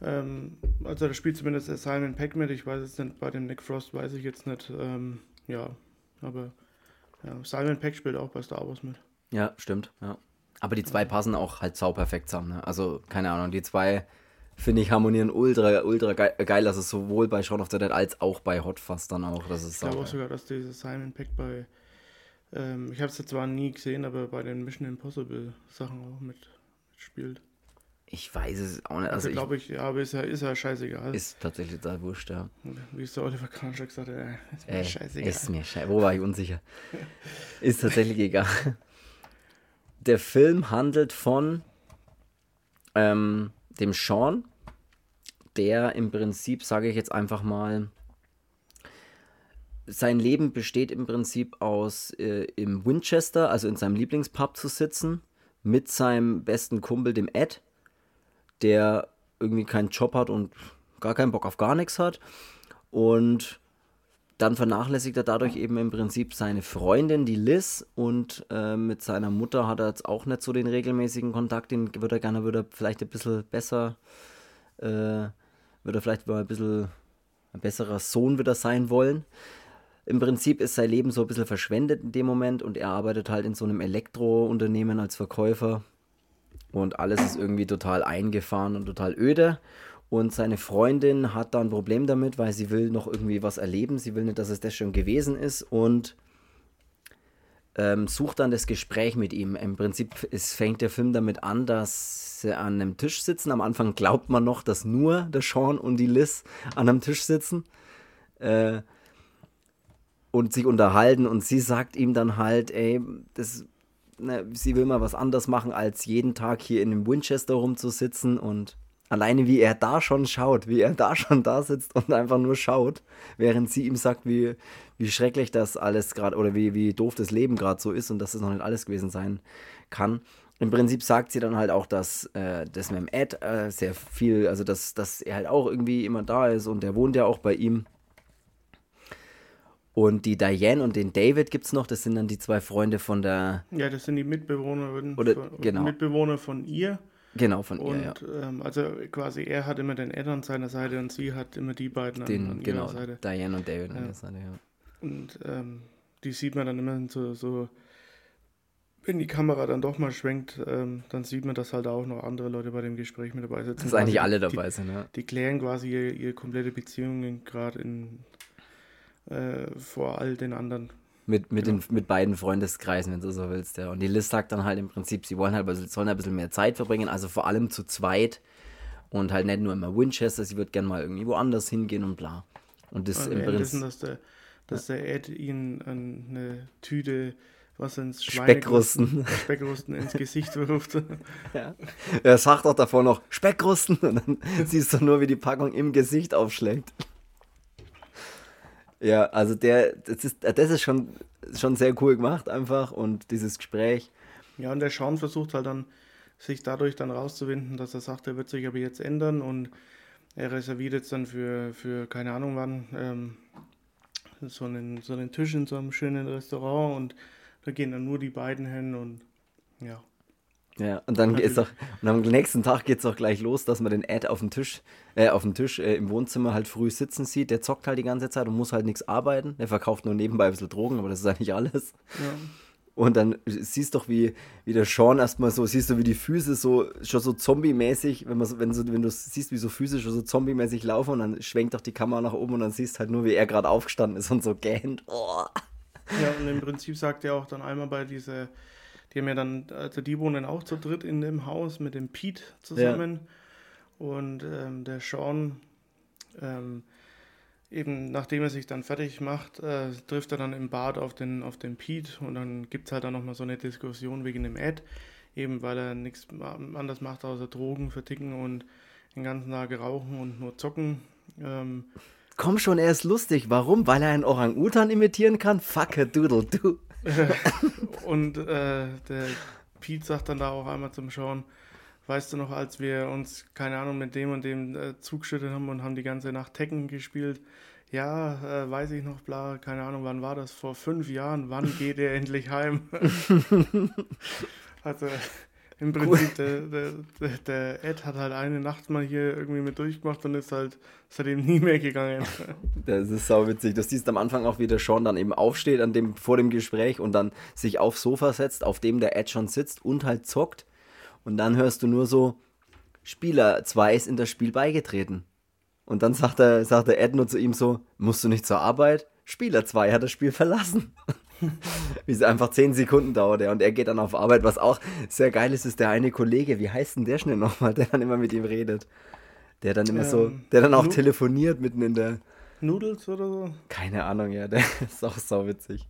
Ähm, also da spielt zumindest Simon Peck mit. Ich weiß jetzt nicht, bei dem Nick Frost weiß ich jetzt nicht. Ähm, ja, aber ja, Simon Peck spielt auch bei Star Wars mit. ja, stimmt. Ja. Aber die zwei passen auch halt sau perfekt zusammen. Ne? Also, keine Ahnung, die zwei, finde ich, harmonieren ultra, ultra geil, geil. Also sowohl bei Shaun of the Dead als auch bei Hot Fuzz dann auch. Das ist Ich glaube auch sogar, dass dieser Simon Peck bei, ähm, ich habe es zwar nie gesehen, aber bei den Mission Impossible Sachen auch mit, mitspielt. Ich weiß es auch nicht. Also, ich, glaube ich, ja, aber ist ja, ist ja scheißegal. ist tatsächlich total wurscht, ja. Wie es der Oliver Kahn schon gesagt hat, äh, ist mir Ey, scheißegal. Ist mir scheiße. Wo war ich unsicher? ist tatsächlich egal. Der Film handelt von ähm, dem Sean, der im Prinzip, sage ich jetzt einfach mal, sein Leben besteht im Prinzip aus äh, im Winchester, also in seinem Lieblingspub zu sitzen, mit seinem besten Kumpel, dem Ed, der irgendwie keinen Job hat und gar keinen Bock auf gar nichts hat. Und dann vernachlässigt er dadurch eben im Prinzip seine Freundin, die Liz, und äh, mit seiner Mutter hat er jetzt auch nicht so den regelmäßigen Kontakt, den würde er gerne, würde er vielleicht ein bisschen besser, äh, würde er vielleicht mal ein bisschen ein besserer Sohn wieder sein wollen. Im Prinzip ist sein Leben so ein bisschen verschwendet in dem Moment und er arbeitet halt in so einem Elektrounternehmen als Verkäufer und alles ist irgendwie total eingefahren und total öde. Und seine Freundin hat da ein Problem damit, weil sie will noch irgendwie was erleben. Sie will nicht, dass es das schon gewesen ist und ähm, sucht dann das Gespräch mit ihm. Im Prinzip ist, fängt der Film damit an, dass sie an einem Tisch sitzen. Am Anfang glaubt man noch, dass nur der Sean und die Liz an einem Tisch sitzen. Äh, und sich unterhalten und sie sagt ihm dann halt, ey, das, ne, sie will mal was anderes machen, als jeden Tag hier in dem Winchester rumzusitzen und alleine wie er da schon schaut, wie er da schon da sitzt und einfach nur schaut, während sie ihm sagt, wie, wie schrecklich das alles gerade oder wie, wie doof das Leben gerade so ist und dass es noch nicht alles gewesen sein kann. Im Prinzip sagt sie dann halt auch, dass äh, das mit dem Ed äh, sehr viel, also dass, dass er halt auch irgendwie immer da ist und der wohnt ja auch bei ihm. Und die Diane und den David gibt es noch, das sind dann die zwei Freunde von der. Ja, das sind die Mitbewohnerinnen Oder, von, genau. Mitbewohner von ihr. Genau, von Und ihr, ja. ähm, also quasi er hat immer den Ed an seiner Seite und sie hat immer die beiden Den, an, an genau, ihrer Seite. Diane und David an Ja. der Seite, ja. Und ähm, die sieht man dann immer so, so, wenn die Kamera dann doch mal schwenkt, ähm, dann sieht man, dass halt auch noch andere Leute bei dem Gespräch mit dabei sitzen. Dass eigentlich Quasi alle die, dabei sind, ja. Die klären quasi ihre, ihre komplette Beziehungen gerade in äh, vor all den anderen. Mit, mit, Genau. den, mit beiden Freundeskreisen, wenn du so willst, ja. Und die Liz sagt dann halt im Prinzip, sie wollen halt, sie sollen ein bisschen mehr Zeit verbringen, also vor allem zu zweit und halt nicht nur immer Winchester, sie wird gern mal irgendwie woanders hingehen und bla. Und das Und im währenddessen, Prinzip dass der, dass der Ed ihnen eine Tüte was ins Speckrusten. Speckrusten ins Gesicht wirft. Ja. Er sagt auch davor noch Speckrusten und dann siehst du nur, wie die Packung im Gesicht aufschlägt. Ja, also der, das ist, das ist schon, schon sehr cool gemacht einfach und dieses Gespräch. Ja, und der Sean versucht halt dann, sich dadurch dann rauszuwinden, dass er sagt, er wird sich aber jetzt ändern und er reserviert jetzt dann für, für keine Ahnung wann, ähm, so, einen, so einen Tisch in so einem schönen Restaurant und da gehen dann nur die beiden hin und ja. Ja, und dann geht's auch, und am nächsten Tag geht es auch gleich los, dass man den Ed auf dem Tisch, äh, auf dem Tisch äh, im Wohnzimmer halt früh sitzen sieht. Der zockt halt die ganze Zeit und muss halt nichts arbeiten. Der verkauft nur nebenbei ein bisschen Drogen, aber das ist eigentlich alles. ja. Und dann siehst doch, wie, wie der Sean erstmal so, siehst du, wie die Füße so, schon so zombie-mäßig, wenn, man so, wenn, so, wenn du siehst, wie so Füße schon so zombie-mäßig laufen und dann schwenkt doch die Kamera nach oben und dann siehst halt nur, wie er gerade aufgestanden ist und so gähnt. Oh. Ja, und im Prinzip sagt er auch dann einmal bei dieser, die haben ja dann, also die wohnen auch zu dritt in dem Haus mit dem Pete zusammen. Und ähm, der Sean, ähm, eben nachdem er sich dann fertig macht, äh, trifft er dann im Bad auf den, auf den Pete und dann gibt es halt dann nochmal so eine Diskussion wegen dem Ed, eben weil er nichts anderes macht außer Drogen verticken und den ganzen Tag rauchen und nur zocken. Ähm, Komm schon, er ist lustig. Warum? Weil er einen Orang-Utan imitieren kann? Fuck a doodle do. Und äh, der Pete sagt dann da auch einmal zum Schauen, weißt du noch, als wir uns, keine Ahnung, mit dem und dem äh, zugeschüttet haben und haben die ganze Nacht Tekken gespielt? Ja, äh, weiß ich noch, bla, keine Ahnung, wann war das? Vor fünf Jahren, wann geht er endlich heim? also im Prinzip, der, der, der, Ed hat halt eine Nacht mal hier irgendwie mit durchgemacht und ist halt seitdem nie mehr gegangen. Das ist sau witzig. Du siehst am Anfang auch, wie der Sean dann eben aufsteht an dem, vor dem Gespräch und dann sich aufs Sofa setzt, auf dem der Ed schon sitzt und halt zockt. Und dann hörst du nur so, Spieler 2 ist in das Spiel beigetreten. Und dann sagt der, sagt der Ed nur zu ihm so, musst du nicht zur Arbeit? Spieler 2 hat das Spiel verlassen. wie es einfach 10 Sekunden dauert, ja. Und er geht dann auf Arbeit, was auch sehr geil ist, ist der eine Kollege, wie heißt denn der schnell nochmal, der dann immer mit ihm redet. Der dann immer so, Ähm, der dann auch Lu- telefoniert mitten in der, Noodles oder so? keine Ahnung, ja, der ist auch sau witzig.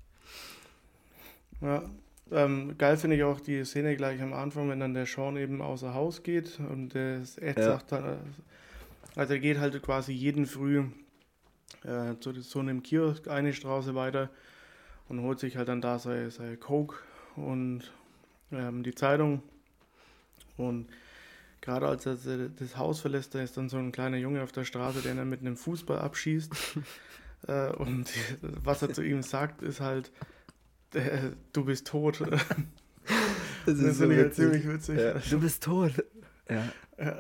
Ja, ähm, geil finde ich auch die Szene gleich am Anfang, wenn dann der Sean eben außer Haus geht und der Ed Ja. sagt dann, äh, Also er geht halt quasi jeden Früh äh, zu so einem Kiosk eine Straße weiter und holt sich halt dann da sein, sein Coke und ähm, die Zeitung. Und gerade als er das Haus verlässt, da ist dann so ein kleiner Junge auf der Straße, der ihn mit einem Fußball abschießt. äh, und was er zu ihm sagt, ist halt, äh, du bist tot. Das ist das so witzig. Halt ziemlich witzig. Ja. Du bist tot. Ja. Ja,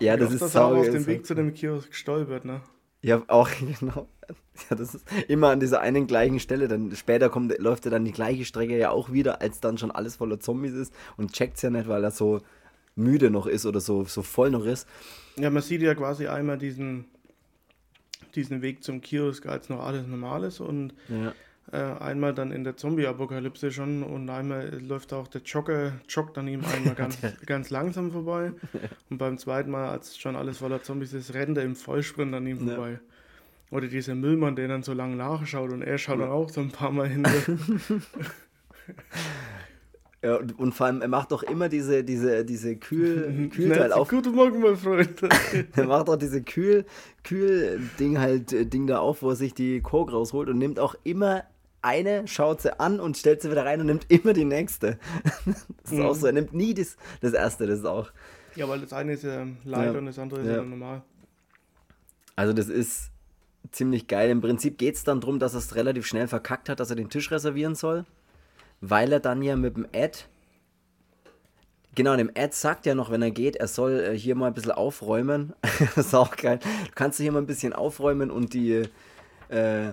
ja das ist sau. auf dem Weg zu dem Kiosk gestolpert, ne? Ja, auch, genau. Ja, das ist immer an dieser einen gleichen Stelle. Dann später kommt, läuft er dann die gleiche Strecke ja auch wieder, als dann schon alles voller Zombies ist und checkt es ja nicht, weil er so müde noch ist oder so, so voll noch ist. Ja, man sieht ja quasi einmal diesen, diesen Weg zum Kiosk, als noch alles normal ist und ja. Äh, einmal dann in der Zombie-Apokalypse schon und einmal läuft auch der Jogger, joggt an ihm einmal ganz, ganz langsam vorbei und beim zweiten Mal, als schon alles voller Zombies ist, rennt er im Vollsprint an ihm vorbei. Ja. Oder dieser Müllmann, der dann so lange nachschaut und er schaut dann auch so ein paar Mal hinter. Ja, und, und, vor allem, er macht doch immer diese, diese, diese Kühl, Kühlteil auf. Guten Morgen, mein Freund. er macht doch diese Kühl, Kühl-Ding halt, äh, Ding da auf, wo er sich die Coke rausholt und nimmt auch immer eine, schaut sie an und stellt sie wieder rein und nimmt immer die nächste. das ist mhm. auch so, er nimmt nie das, das erste, das ist auch. Ja, weil das eine ist ja light ja. und das andere ist ja normal. Also das ist ziemlich geil. Im Prinzip geht es dann darum, dass er es relativ schnell verkackt hat, dass er den Tisch reservieren soll weil er dann ja mit dem Ed, genau, dem Ed sagt ja noch, wenn er geht, er soll äh, hier mal ein bisschen aufräumen. das ist auch geil. Du kannst hier mal ein bisschen aufräumen und die, äh,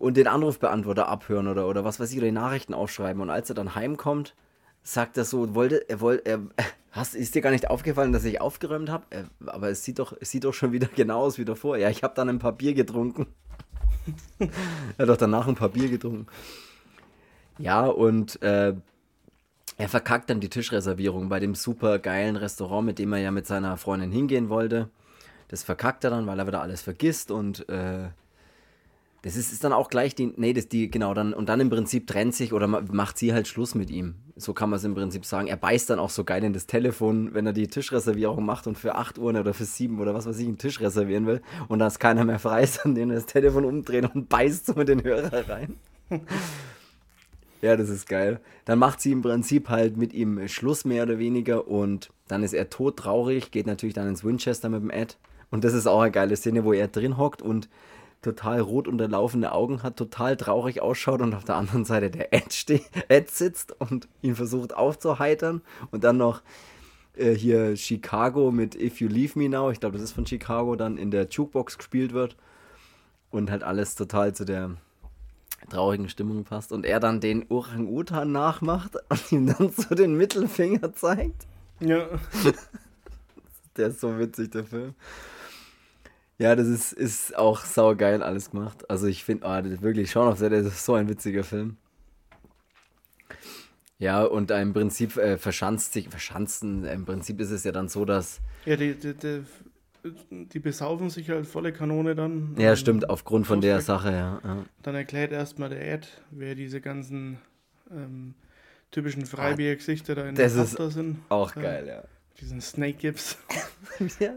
und den Anrufbeantworter abhören oder, oder was weiß ich, oder die Nachrichten aufschreiben. Und als er dann heimkommt, sagt er so, wollte, er wollte, er, hast, ist dir gar nicht aufgefallen, dass ich aufgeräumt habe? Aber es sieht doch, es sieht doch schon wieder genau aus wie davor. Ja, ich habe dann ein paar Bier getrunken. er hat doch danach ein paar Bier getrunken. Ja, und äh, er verkackt dann die Tischreservierung bei dem super geilen Restaurant, mit dem er ja mit seiner Freundin hingehen wollte. Das verkackt er dann, weil er wieder alles vergisst und äh, das ist, ist dann auch gleich die, nee, das die, genau, dann, und dann im Prinzip trennt sich oder macht sie halt Schluss mit ihm. So kann man es im Prinzip sagen. Er beißt dann auch so geil in das Telefon, wenn er die Tischreservierung macht und für 8 Uhr oder für 7 oder was weiß ich einen Tisch reservieren will und da ist keiner mehr frei, ist, dann den das Telefon umdrehen und beißt so mit den Hörer rein. Ja, das ist geil. Dann macht sie im Prinzip halt mit ihm Schluss mehr oder weniger und dann ist er todtraurig, geht natürlich dann ins Winchester mit dem Ed. Und das ist auch eine geile Szene, wo er drin hockt und total rot unterlaufene Augen hat, total traurig ausschaut und auf der anderen Seite der Ed, steht, Ed sitzt und ihn versucht aufzuheitern und dann noch äh, hier Chicago mit If You Leave Me Now, ich glaube, das ist von Chicago, dann in der Jukebox gespielt wird und halt alles total zu der traurigen Stimmung passt und er dann den Orang-Utan nachmacht und ihm dann so den Mittelfinger zeigt. Ja. der ist so witzig, der Film. Ja, das ist, ist auch saugeil alles gemacht. Also ich finde, oh, das wirklich, Shaun of the Dead ist so ein witziger Film. Ja, und im Prinzip äh, verschanzt sich, verschanzen, im Prinzip ist es ja dann so, dass... Ja, die, die, die die besaufen sich halt volle Kanone dann. Ja, stimmt, aufgrund von der Sache, ja. ja. Dann erklärt erstmal der Ed, wer diese ganzen ähm, typischen Freibiergesichter da in das der Pasta sind. Auch äh, geil, ja. Diesen Snake Gips. ja.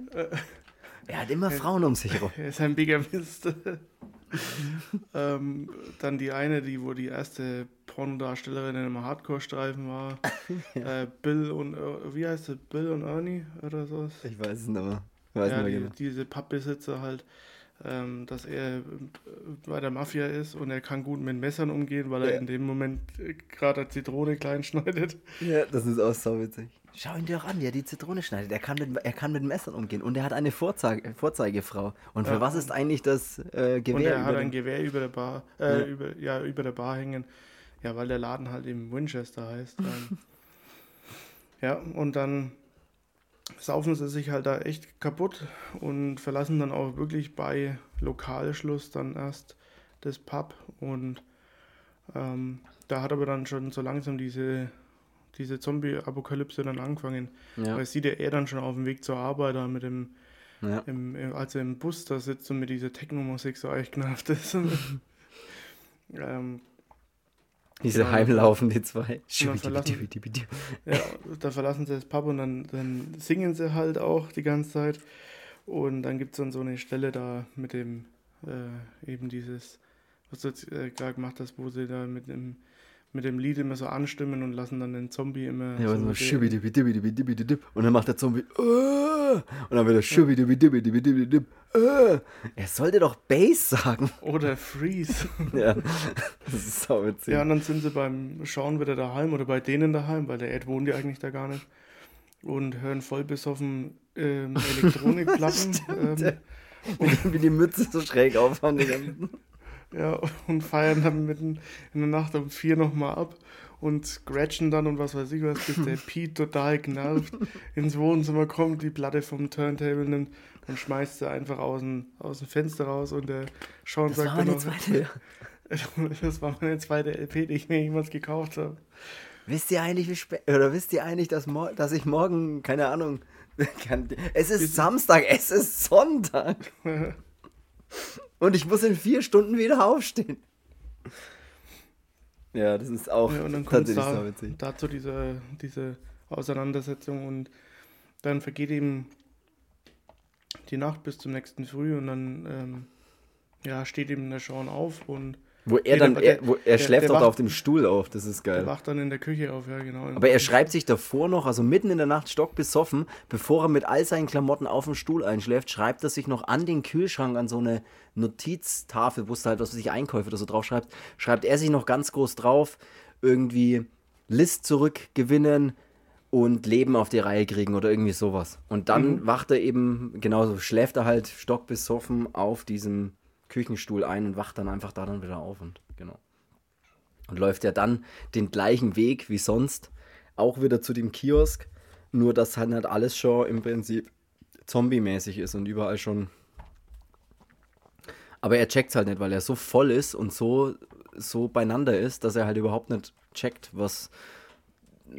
Er hat immer Frauen um sich herum. Er ist ein Bigamist. ähm, dann die eine, die wo die erste Pornodarstellerin in einem Hardcore-Streifen war. ja. äh, Bill und, äh, wie heißt sie? Bill und Ernie oder sowas? Ich weiß es nicht mehr. Weiß ja, die, genau. diese Pappbesitzer halt, ähm, dass er äh, bei der Mafia ist und er kann gut mit Messern umgehen, weil ja. er in dem Moment äh, gerade eine Zitrone klein schneidet. Ja, das ist auch so witzig. Schau ihn dir auch an, wie er die Zitrone schneidet. Er kann mit, er kann mit Messern umgehen und er hat eine Vorzeige, Vorzeigefrau. Und für ja. was ist eigentlich das äh, Gewehr? Und er hat ein Gewehr über der Bar, äh, ja. Über, ja, über der Bar hängen. Ja, weil der Laden halt eben Winchester heißt. Ähm, ja, und dann saufen sie sich halt da echt kaputt und verlassen dann auch wirklich bei Lokalschluss dann erst das Pub und ähm, da hat aber dann schon so langsam diese, diese Zombie-Apokalypse dann angefangen. Ja. Weil sieht ja er dann schon auf dem Weg zur Arbeit da mit dem, ja. im, als er im Bus da sitzt und mit dieser Techno-Musik so echt genervt ist. ähm, diese genau. heimlaufen, die zwei. Verlassen, ja, da verlassen sie das Pub und dann, dann singen sie halt auch die ganze Zeit. Und dann gibt es dann so eine Stelle da mit dem, äh, eben dieses, was du jetzt äh, gerade gemacht hast, wo sie da mit dem, mit dem Lied immer so anstimmen und lassen dann den Zombie immer. Ja, so und dann macht der Zombie "Äh", und dann wieder. "Äh". Er sollte doch Bass sagen. Oder Freeze. Ja, das ist so witzig. ja, und dann sind sie beim Schauen wieder daheim oder bei denen daheim, weil der Ed wohnt ja eigentlich da gar nicht. Und hören voll besoffen ähm, Elektronikplatten. ähm, Wie die Mütze so schräg aufhaben. Ja, und feiern dann mitten in der Nacht um vier nochmal ab und scratchen dann und was weiß ich was, bis der Pete total genervt ins Wohnzimmer kommt, die Platte vom Turntable nimmt und schmeißt sie einfach aus dem, aus dem Fenster raus und der Sean Das sagt war meine noch, zweite. das war meine zweite LP, die ich mir jemals gekauft habe. Wisst ihr eigentlich, wie spät, oder wisst ihr eigentlich, dass, dass ich morgen, keine Ahnung, es ist Samstag, es ist Sonntag. Und ich muss in vier Stunden wieder aufstehen. Ja, das ist auch Ja, und dann kommt tatsächlich so da, witzig. dazu diese, diese Auseinandersetzung und dann vergeht ihm die Nacht bis zum nächsten Früh und dann ähm, ja, steht ihm der Sean auf und Wo er Nee, dann, der- er, wo, er der- schläft der doch wacht- auf dem Stuhl auf, das ist geil. wacht dann in der Küche auf, ja genau. Aber er schreibt sich davor noch, also mitten in der Nacht stockbesoffen, bevor er mit all seinen Klamotten auf dem Stuhl einschläft, schreibt er sich noch an den Kühlschrank, an so eine Notiztafel, wo es halt, was weiß ich, Einkäufe oder so drauf schreibt, schreibt er sich noch ganz groß drauf, irgendwie List zurückgewinnen und Leben auf die Reihe kriegen oder irgendwie sowas. Und dann wacht er eben, genauso, schläft er halt stockbesoffen auf diesem Küchenstuhl ein und wacht dann einfach da dann wieder auf und genau. Und läuft ja dann den gleichen Weg wie sonst, auch wieder zu dem Kiosk, nur dass halt halt alles schon im Prinzip zombie-mäßig ist und überall schon. Aber er checkt halt nicht, weil er so voll ist und so, so beieinander ist, dass er halt überhaupt nicht checkt, was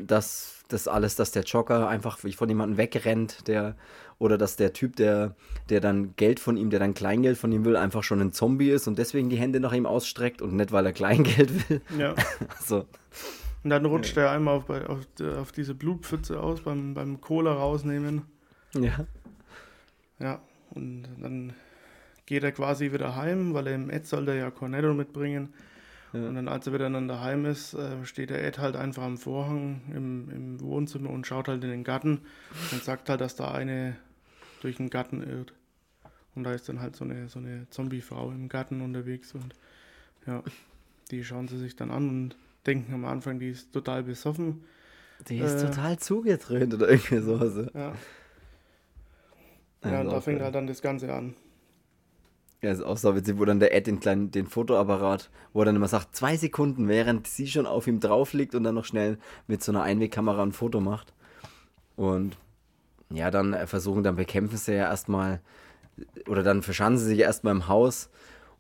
das, das alles, dass der Jogger einfach von jemandem wegrennt, der oder dass der Typ, der, der dann Geld von ihm, der dann Kleingeld von ihm will, einfach schon ein Zombie ist und deswegen die Hände nach ihm ausstreckt und nicht, weil er Kleingeld will. Ja. Also, Und dann rutscht er einmal auf, auf, auf diese Blutpfütze aus beim, beim Cola rausnehmen. ja. Ja, und dann geht er quasi wieder heim, weil er im Ed soll der ja Cornetto mitbringen. Ja. Und dann, als er wieder dann daheim ist, äh, steht der Ed halt einfach am Vorhang im, im Wohnzimmer und schaut halt in den Garten und sagt halt, dass da eine durch den Garten irrt. Und da ist dann halt so eine, so eine Zombie-Frau im Garten unterwegs und ja, die schauen sie sich dann an und denken am Anfang, die ist total besoffen. Die ist Äh. total zugedreht oder irgendwie sowas. Ja, Ja, und da fängt halt dann das Ganze an. Ja, ist auch so witzig, wo dann der Ed den kleinen, den Fotoapparat, wo er dann immer sagt, zwei Sekunden, während sie schon auf ihm drauf liegt und dann noch schnell mit so einer Einwegkamera ein Foto macht. Und ja, dann äh, versuchen, dann bekämpfen sie ja erstmal, oder dann verschanzen sie sich erstmal im Haus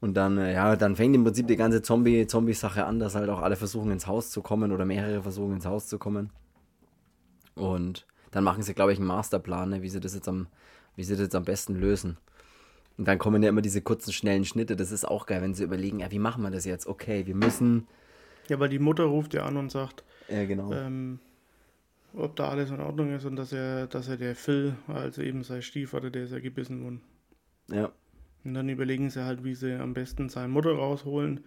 und dann, äh, ja, dann fängt im Prinzip die ganze Zombie- Zombie-Sache an, dass halt auch alle versuchen ins Haus zu kommen oder mehrere versuchen ins Haus zu kommen. Und dann machen sie, glaube ich, einen Masterplan, ne, wie sie das jetzt am, wie sie das jetzt am besten lösen. Und dann kommen ja immer diese kurzen, schnellen Schnitte. Das ist auch geil, wenn sie überlegen, ja, wie machen wir das jetzt? Okay, wir müssen. Ja, weil die Mutter ruft ja an und sagt, Ja, genau. ähm, ob da alles in Ordnung ist und dass er, dass er der Phil, also eben sein Stiefvater, der ist ja gebissen worden. Ja. Und dann überlegen sie halt, wie sie am besten seine Mutter rausholen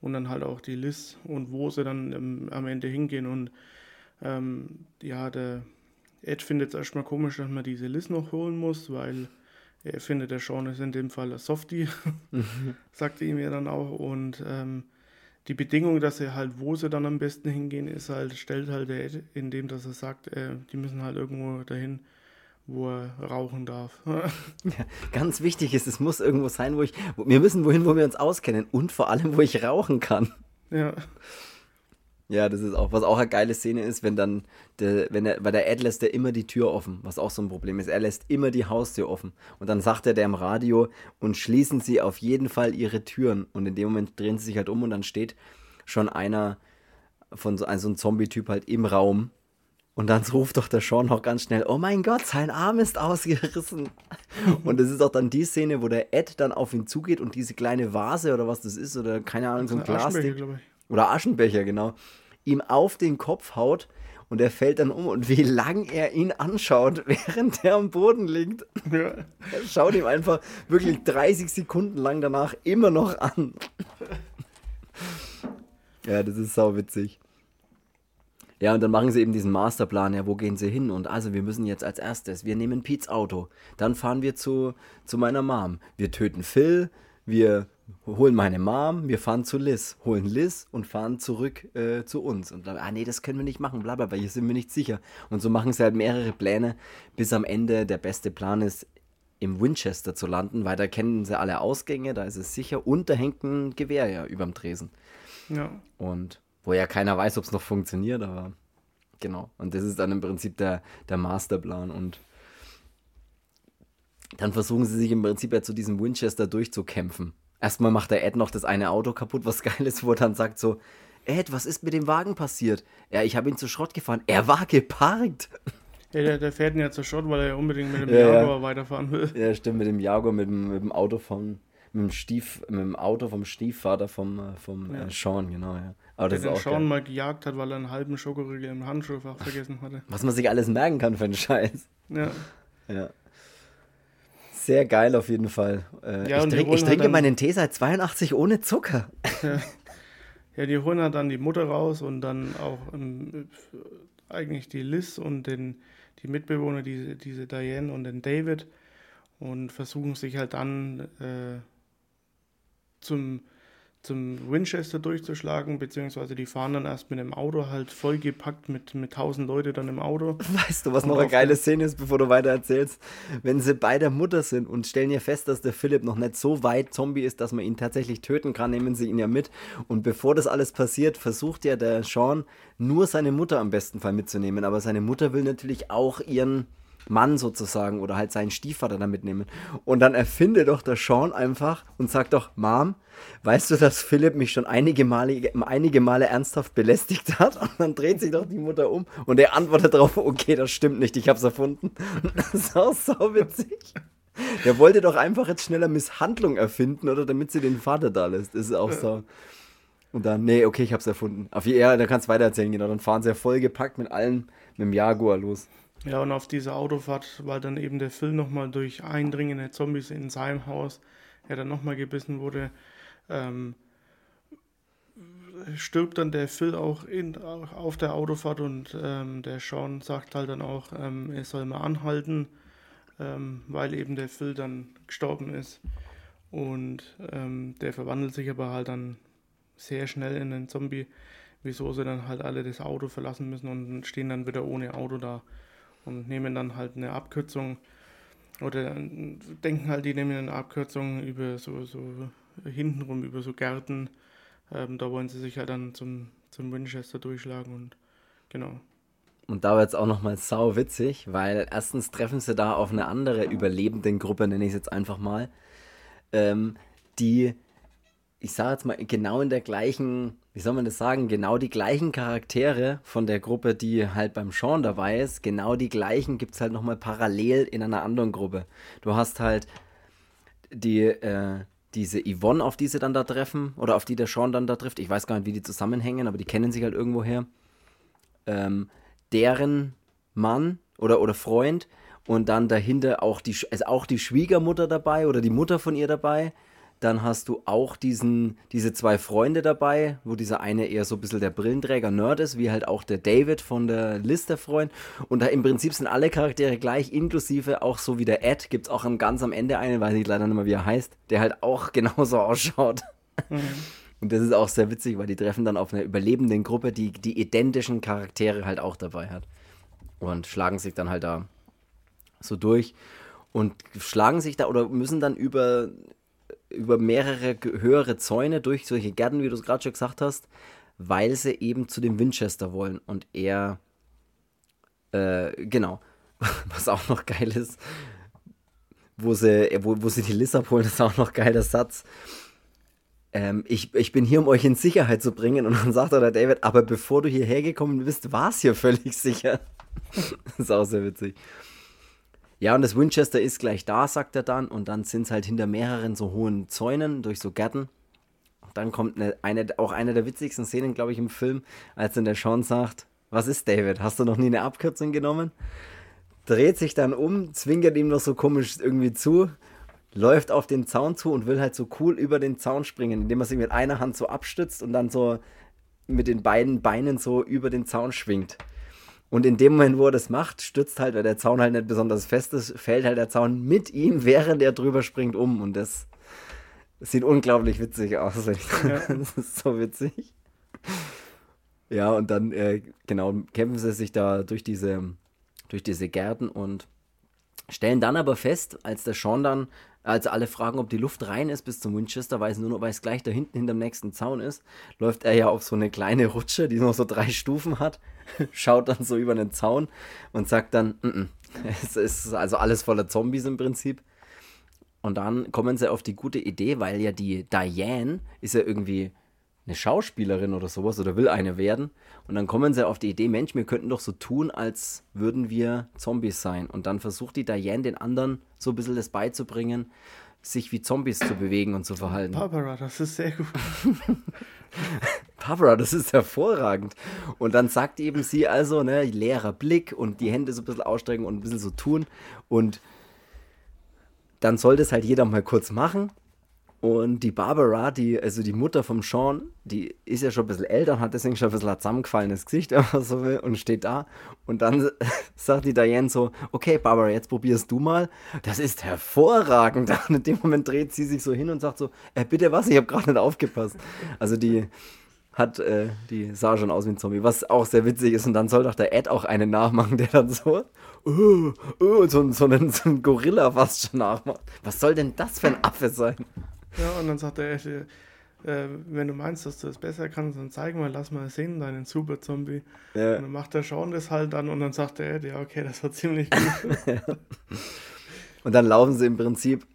und dann halt auch die Liz und wo sie dann ähm, am Ende hingehen. Und ähm, ja, der Ed findet es erstmal komisch, dass man diese Liz noch holen muss, weil er findet, der Sean ist in dem Fall ein Softie, sagte ihm ja dann auch. Und ähm, die Bedingung, dass er halt, wo sie dann am besten hingehen, ist halt, stellt halt der Ed, indem dass er sagt, äh, die müssen halt irgendwo dahin, wo er rauchen darf. ja. Ganz wichtig ist, es muss irgendwo sein, wo ich. Wo, wir müssen wohin, wo wir uns auskennen und vor allem, wo ich rauchen kann. ja. Ja, das ist auch, was auch eine geile Szene ist, wenn dann, der, wenn er, weil der Ed lässt ja immer die Tür offen, was auch so ein Problem ist. Er lässt immer die Haustür offen. Und dann sagt er der im Radio, und schließen Sie auf jeden Fall Ihre Türen. Und in dem Moment drehen sie sich halt um und dann steht schon einer von so, ein- so ein Zombie-Typ halt im Raum. Und dann ruft doch der Sean auch ganz schnell, oh mein Gott, sein Arm ist ausgerissen. Und das ist auch dann die Szene, wo der Ed dann auf ihn zugeht und diese kleine Vase oder was das ist, oder keine Ahnung, so ein ich. oder Aschenbecher, genau, ihm auf den Kopf haut und er fällt dann um und wie lang er ihn anschaut, während er am Boden liegt. Ja. Er schaut ihm einfach wirklich 30 Sekunden lang danach immer noch an. Ja, das ist sau witzig. Ja, und dann machen sie eben diesen Masterplan, ja, wo gehen sie hin? Und also, wir müssen jetzt als erstes, wir nehmen Pete's Auto, dann fahren wir zu, zu meiner Mom. Wir töten Phil, wir holen meine Mom, wir fahren zu Liz, holen Liz und fahren zurück äh, zu uns. Und dann, ah nee, das können wir nicht machen, bla bla bla, hier sind wir nicht sicher. Und so machen sie halt mehrere Pläne, bis am Ende der beste Plan ist, im Winchester zu landen, weil da kennen sie alle Ausgänge, da ist es sicher und da hängt ein Gewehr ja überm Tresen. Ja. Und wo ja keiner weiß, ob es noch funktioniert, aber genau. Und das ist dann im Prinzip der, der Masterplan und dann versuchen sie sich im Prinzip ja zu diesem Winchester durchzukämpfen. Erstmal macht der Ed noch das eine Auto kaputt, was geil ist, wo er dann sagt so, Ed, was ist mit dem Wagen passiert? Ja, ich habe ihn zu Schrott gefahren. Er war geparkt. Ja, der, der fährt ihn ja zu Schrott, weil er ja unbedingt mit dem ja, Jaguar ja. weiterfahren will. Ja, stimmt, mit dem Jaguar, mit dem, mit dem Auto von, mit dem Stief, mit dem Auto vom Stiefvater vom, äh, vom ja. äh, Sean, genau, ja. Aber der den Sean geil. mal gejagt hat, weil er einen halben Schokoriegel im Handschuhfach vergessen hatte. Was man sich alles merken kann für einen Scheiß. Ja. Ja. Sehr geil auf jeden Fall. Äh, ja, ich, trink, ich trinke halt meinen Tee seit 82 ohne Zucker. Ja. ja, die holen halt dann die Mutter raus und dann auch ähm, eigentlich die Liz und den, die Mitbewohner, diese, diese Diane und den David und versuchen sich halt dann äh, zum zum Winchester durchzuschlagen, beziehungsweise die fahren dann erst mit dem Auto halt vollgepackt mit, mit 1000 Leute dann im Auto. Weißt du, was noch eine geile Szene ist, bevor du weiter erzählst? Wenn sie bei der Mutter sind und stellen ja fest, dass der Philipp noch nicht so weit Zombie ist, dass man ihn tatsächlich töten kann, nehmen sie ihn ja mit. Und bevor das alles passiert, versucht ja der Sean nur seine Mutter am besten Fall mitzunehmen. Aber seine Mutter will natürlich auch ihren Mann sozusagen oder halt seinen Stiefvater da mitnehmen. Und dann erfinde doch der Sean einfach und sagt doch, Mom, weißt du, dass Philipp mich schon einige Male, einige Male ernsthaft belästigt hat? Und dann dreht sich doch die Mutter um und er antwortet darauf, okay, das stimmt nicht, ich hab's erfunden. Das ist auch so witzig. Der wollte doch einfach jetzt schneller Misshandlung erfinden, oder damit sie den Vater da lässt. Das ist auch so. Und dann, nee, okay, ich hab's erfunden. Auf ja, da kannst du weiter erzählen, genau. Dann fahren sie ja vollgepackt mit allen, mit dem Jaguar los. Ja, und auf dieser Autofahrt, weil dann eben der Phil nochmal durch eindringende Zombies in seinem Haus, er dann nochmal gebissen wurde, ähm, stirbt dann der Phil auch in, auf der Autofahrt und ähm, der Sean sagt halt dann auch, ähm, er soll mal anhalten, ähm, weil eben der Phil dann gestorben ist. Und ähm, der verwandelt sich aber halt dann sehr schnell in einen Zombie, wieso sie dann halt alle das Auto verlassen müssen und stehen dann wieder ohne Auto da und nehmen dann halt eine Abkürzung oder denken halt, die nehmen eine Abkürzung über so, so hintenrum, über so Gärten. Ähm, da wollen sie sich halt dann zum, zum Winchester durchschlagen und genau. Und da wird es auch nochmal sau witzig, weil erstens treffen sie da auf eine andere Überlebendengruppe, nenne ich es jetzt einfach mal, ähm, die, ich sage jetzt mal, genau in der gleichen wie soll man das sagen, genau die gleichen Charaktere von der Gruppe, die halt beim Sean dabei ist, genau die gleichen gibt es halt nochmal parallel in einer anderen Gruppe. Du hast halt die, äh, diese Yvonne, auf die sie dann da treffen, oder auf die der Sean dann da trifft. Ich weiß gar nicht, wie die zusammenhängen, aber die kennen sich halt irgendwoher. Ähm, deren Mann oder, oder Freund und dann dahinter auch die, also auch die Schwiegermutter dabei oder die Mutter von ihr dabei dann hast du auch diesen, diese zwei Freunde dabei, wo dieser eine eher so ein bisschen der Brillenträger-Nerd ist, wie halt auch der David von der Liste Freund. Und da im Prinzip sind alle Charaktere gleich, inklusive auch so wie der Ed, gibt es auch ganz am Ende einen, weiß ich leider nicht mehr, wie er heißt, der halt auch genauso ausschaut. Mhm. Und das ist auch sehr witzig, weil die treffen dann auf einer überlebenden Gruppe, die die identischen Charaktere halt auch dabei hat. Und schlagen sich dann halt da so durch und schlagen sich da oder müssen dann über über mehrere höhere Zäune durch solche Gärten, wie du es gerade schon gesagt hast, weil sie eben zu dem Winchester wollen und er, äh, genau, was auch noch geil ist, wo sie, wo, wo sie die Liz abholen, ist auch noch geil, der Satz. Ähm, ich, ich bin hier, um euch in Sicherheit zu bringen. Und dann sagt er der David, aber bevor du hierher gekommen bist, war es hier völlig sicher. das ist auch sehr witzig. Ja, und das Winchester ist gleich da, sagt er dann. Und dann sind es halt hinter mehreren so hohen Zäunen durch so Gärten. Dann kommt eine, eine, auch eine der witzigsten Szenen, glaube ich, im Film, als dann der Sean sagt, Was ist David? Hast du noch nie eine Abkürzung genommen? Dreht sich dann um, zwinkert ihm noch so komisch irgendwie zu, läuft auf den Zaun zu und will halt so cool über den Zaun springen, indem er sich mit einer Hand so abstützt und dann so mit den beiden Beinen so über den Zaun schwingt. Und in dem Moment, wo er das macht, stützt halt, weil der Zaun halt nicht besonders fest ist, fällt halt der Zaun mit ihm, während er drüber springt, um. Und das sieht unglaublich witzig aus. Ja. Das ist so witzig. Ja, und dann, äh, genau, kämpfen sie sich da durch diese, durch diese Gärten und stellen dann aber fest, als der Sean dann als alle fragen, ob die Luft rein ist bis zum Winchester, weiß nur noch, weil es gleich da hinten hinterm nächsten Zaun ist, läuft er ja auf so eine kleine Rutsche, die noch so drei Stufen hat, schaut dann so über den Zaun und sagt dann, N -n, es ist also alles voller Zombies im Prinzip. Und dann kommen sie auf die gute Idee, weil ja die Diane ist ja irgendwie eine Schauspielerin oder sowas oder will eine werden. Und dann kommen sie auf die Idee, Mensch, wir könnten doch so tun, als würden wir Zombies sein. Und dann versucht die Diane den anderen so ein bisschen das beizubringen, sich wie Zombies zu bewegen und zu verhalten. Barbara, das ist sehr gut. Barbara, das ist hervorragend. Und dann sagt eben sie also, ne, leerer Blick und die Hände so ein bisschen ausstrecken und ein bisschen so tun. Und dann soll das halt jeder mal kurz machen. Und die Barbara, die, also die Mutter vom Sean, die ist ja schon ein bisschen älter und hat deswegen schon ein bisschen ein zusammengefallenes Gesicht, wenn man so will, und steht da. Und dann sagt die Diane so: Okay, Barbara, jetzt probierst du mal. Das ist hervorragend. Und in dem Moment dreht sie sich so hin und sagt so: äh, Bitte was, ich habe gerade nicht aufgepasst. Also die hat, äh, die sah schon aus wie ein Zombie, was auch sehr witzig ist. Und dann soll doch der Ed auch einen nachmachen, der dann so, uh, uh, so, so, einen, so einen Gorilla fast schon nachmacht. Was soll denn das für ein Affe sein? Ja, und dann sagt er, äh, wenn du meinst, dass du das besser kannst, dann zeig mal, lass mal sehen, deinen Super Zombie. Ja. Und dann macht der Sean das halt dann und dann sagt er, ja, okay, das war ziemlich gut. ja. Und dann laufen sie im Prinzip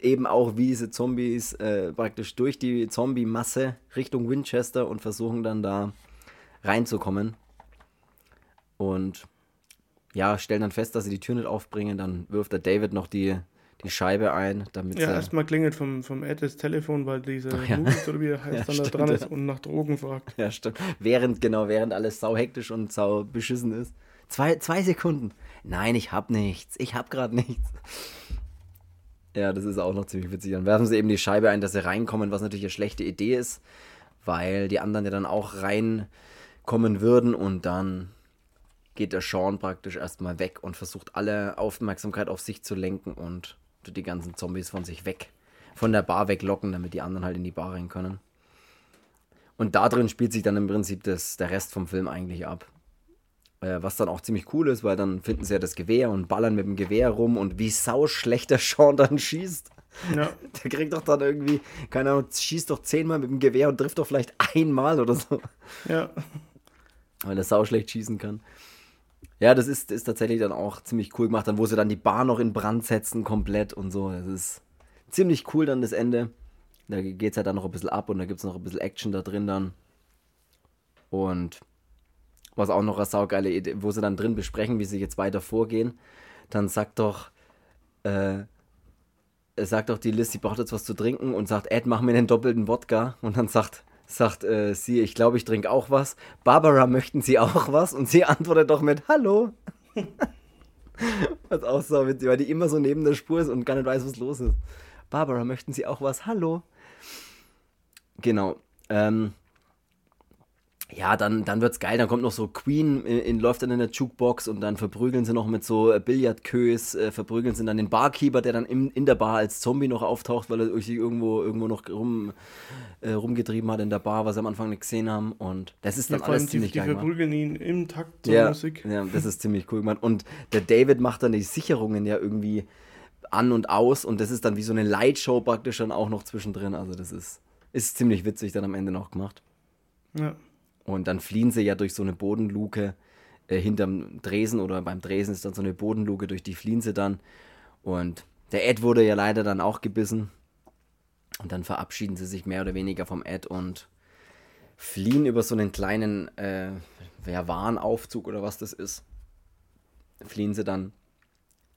eben auch wie diese Zombies äh, praktisch durch die Zombie-Masse Richtung Winchester und versuchen dann da reinzukommen. Und ja, stellen dann fest, dass sie die Tür nicht aufbringen. Dann wirft der David noch die die Scheibe ein, damit Ja, erstmal klingelt vom, vom Ed das Telefon, weil dieser ja. Oder wie er heißt, ja, dann stimmt, da dran ist und nach Drogen fragt. Ja, stimmt. Während, genau, während alles sau hektisch und sau beschissen ist. Zwei, zwei Sekunden. Nein, ich hab nichts. Ich hab gerade nichts. Ja, das ist auch noch ziemlich witzig. Dann werfen sie eben die Scheibe ein, dass sie reinkommen, was natürlich eine schlechte Idee ist, weil die anderen ja dann auch reinkommen würden und dann geht der Sean praktisch erstmal weg und versucht alle Aufmerksamkeit auf sich zu lenken und die ganzen Zombies von sich weg, von der Bar weglocken, damit die anderen halt in die Bar rein können. Und da drin spielt sich dann im Prinzip das, der Rest vom Film eigentlich ab. Äh, was dann auch ziemlich cool ist, weil dann finden sie ja das Gewehr und ballern mit dem Gewehr rum und wie sau schlecht der Sean dann schießt. Ja. Der kriegt doch dann irgendwie, keine Ahnung, schießt doch zehnmal mit dem Gewehr und trifft doch vielleicht einmal oder so. Ja. Weil er sau schlecht schießen kann. Ja, das ist, ist tatsächlich dann auch ziemlich cool gemacht, dann wo sie dann die Bar noch in Brand setzen komplett und so. Das ist ziemlich cool dann das Ende. Da geht es halt dann noch ein bisschen ab und da gibt es noch ein bisschen Action da drin dann. Und was auch noch eine saugeile Idee, wo sie dann drin besprechen, wie sie jetzt weiter vorgehen, dann sagt doch, äh, sagt doch die Liz, sie braucht jetzt was zu trinken und sagt, Ed, mach mir den doppelten Wodka. Und dann sagt sagt äh, sie, ich glaube, ich trinke auch was. Barbara, möchten Sie auch was? Und sie antwortet doch mit Hallo. was auch so witzig, weil die immer so neben der Spur ist und gar nicht weiß, was los ist. Barbara, möchten Sie auch was? Hallo. Genau. Ähm, ja, dann, dann wird's geil. Dann kommt noch so Queen, in, in, läuft dann in der Jukebox und dann verprügeln sie noch mit so äh, Billardkös, äh, verprügeln sie dann den Barkeeper, der dann in, in der Bar als Zombie noch auftaucht, weil er sich irgendwo, irgendwo noch rum, äh, rumgetrieben hat in der Bar, was sie am Anfang nicht gesehen haben. Und das ist dann ja, alles ziemlich die, geil. Die verprügeln ihn im Takt zur ja, Musik. Ja, das ist ziemlich cool gemacht. Und der David macht dann die Sicherungen ja irgendwie an und aus und das ist dann wie so eine Lightshow praktisch dann auch noch zwischendrin. Also das ist, ist ziemlich witzig dann am Ende noch gemacht. Ja. Und dann fliehen sie ja durch so eine Bodenluke äh, hinterm Dresen oder beim Dresen ist dann so eine Bodenluke, durch die fliehen sie dann. Und der Ed wurde ja leider dann auch gebissen. Und dann verabschieden sie sich mehr oder weniger vom Ed und fliehen über so einen kleinen äh, ja, Warenaufzug oder was das ist. Fliehen sie dann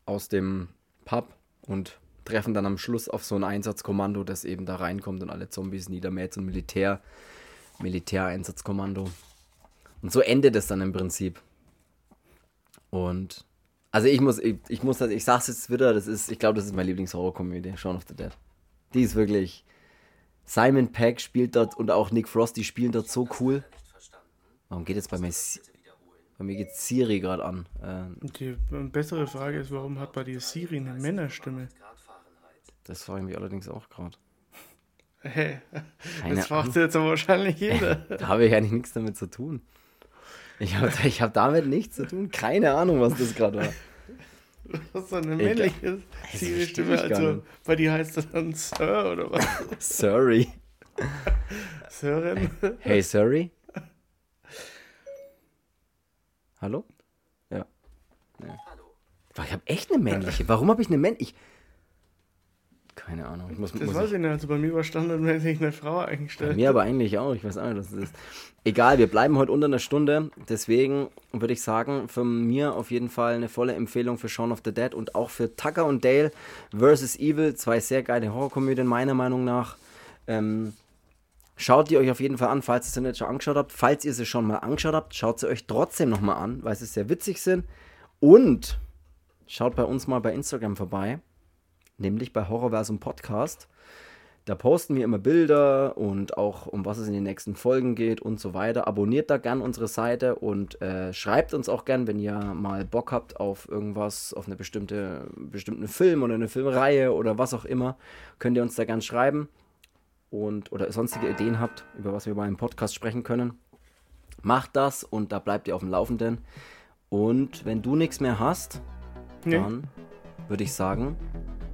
aus dem Pub und treffen dann am Schluss auf so ein Einsatzkommando, das eben da reinkommt und alle Zombies niedermäht, so ein Militär Militäreinsatzkommando. Und so endet es dann im Prinzip. Und also ich muss, ich, ich muss, ich sag's jetzt wieder, das ist, ich glaube, das ist meine Lieblingshorrorkomödie, Shaun of the Dead. Die ist wirklich. Simon Peck spielt dort und auch Nick Frost, die spielen dort so cool. Warum geht jetzt bei mir, bei mir geht Siri gerade an? Äh, Die bessere Frage ist, warum hat bei dir Siri eine Männerstimme? das frage ich mich allerdings auch gerade. Keine Das Ahnung. jetzt aber wahrscheinlich jeder. Da habe ich eigentlich nichts damit zu tun. Ich habe ich hab damit nichts zu tun. Keine Ahnung, was das gerade war. Was so eine männliche Das Siri-Stimme. Also bei dir heißt das dann Sir oder was? Sorry. Sören? Hey, sorry. Hallo? Ja. ja. Ich habe echt eine männliche. Warum habe ich eine männliche? Keine Ahnung. Ich muss, Das muss weiß ich, ich nicht. Also bei mir war standardmäßig eine Frau bei eingestellt. mir aber eigentlich auch. Ich weiß auch nicht, was das ist. Egal, wir bleiben heute unter einer Stunde. Deswegen würde ich sagen, von mir auf jeden Fall eine volle Empfehlung für Shaun of the Dead und auch für Tucker und Dale vs. Evil. Zwei sehr geile Horrorkomödien, meiner Meinung nach. Ähm, Schaut die euch auf jeden Fall an, falls ihr sie nicht schon angeschaut habt. Falls ihr sie schon mal angeschaut habt, schaut sie euch trotzdem nochmal an, weil sie sehr witzig sind. Und schaut bei uns mal bei Instagram vorbei, nämlich bei Horrorversum Podcast. Da posten wir immer Bilder und auch um was es in den nächsten Folgen geht und so weiter. Abonniert da gern unsere Seite und äh, schreibt uns auch gern, wenn ihr mal Bock habt auf irgendwas, auf eine bestimmte bestimmten Film oder eine Filmreihe oder was auch immer, könnt ihr uns da gern schreiben und oder sonstige Ideen habt, über was wir mal im Podcast sprechen können. Macht das und da bleibt ihr auf dem Laufenden. Und wenn du nichts mehr hast, Nee. dann würde ich sagen,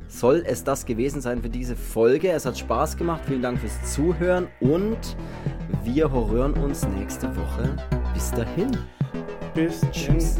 soll es das gewesen sein für diese Folge. Es hat Spaß gemacht. Vielen Dank fürs Zuhören und wir hören uns nächste Woche. Bis dahin. Bis Tschüss.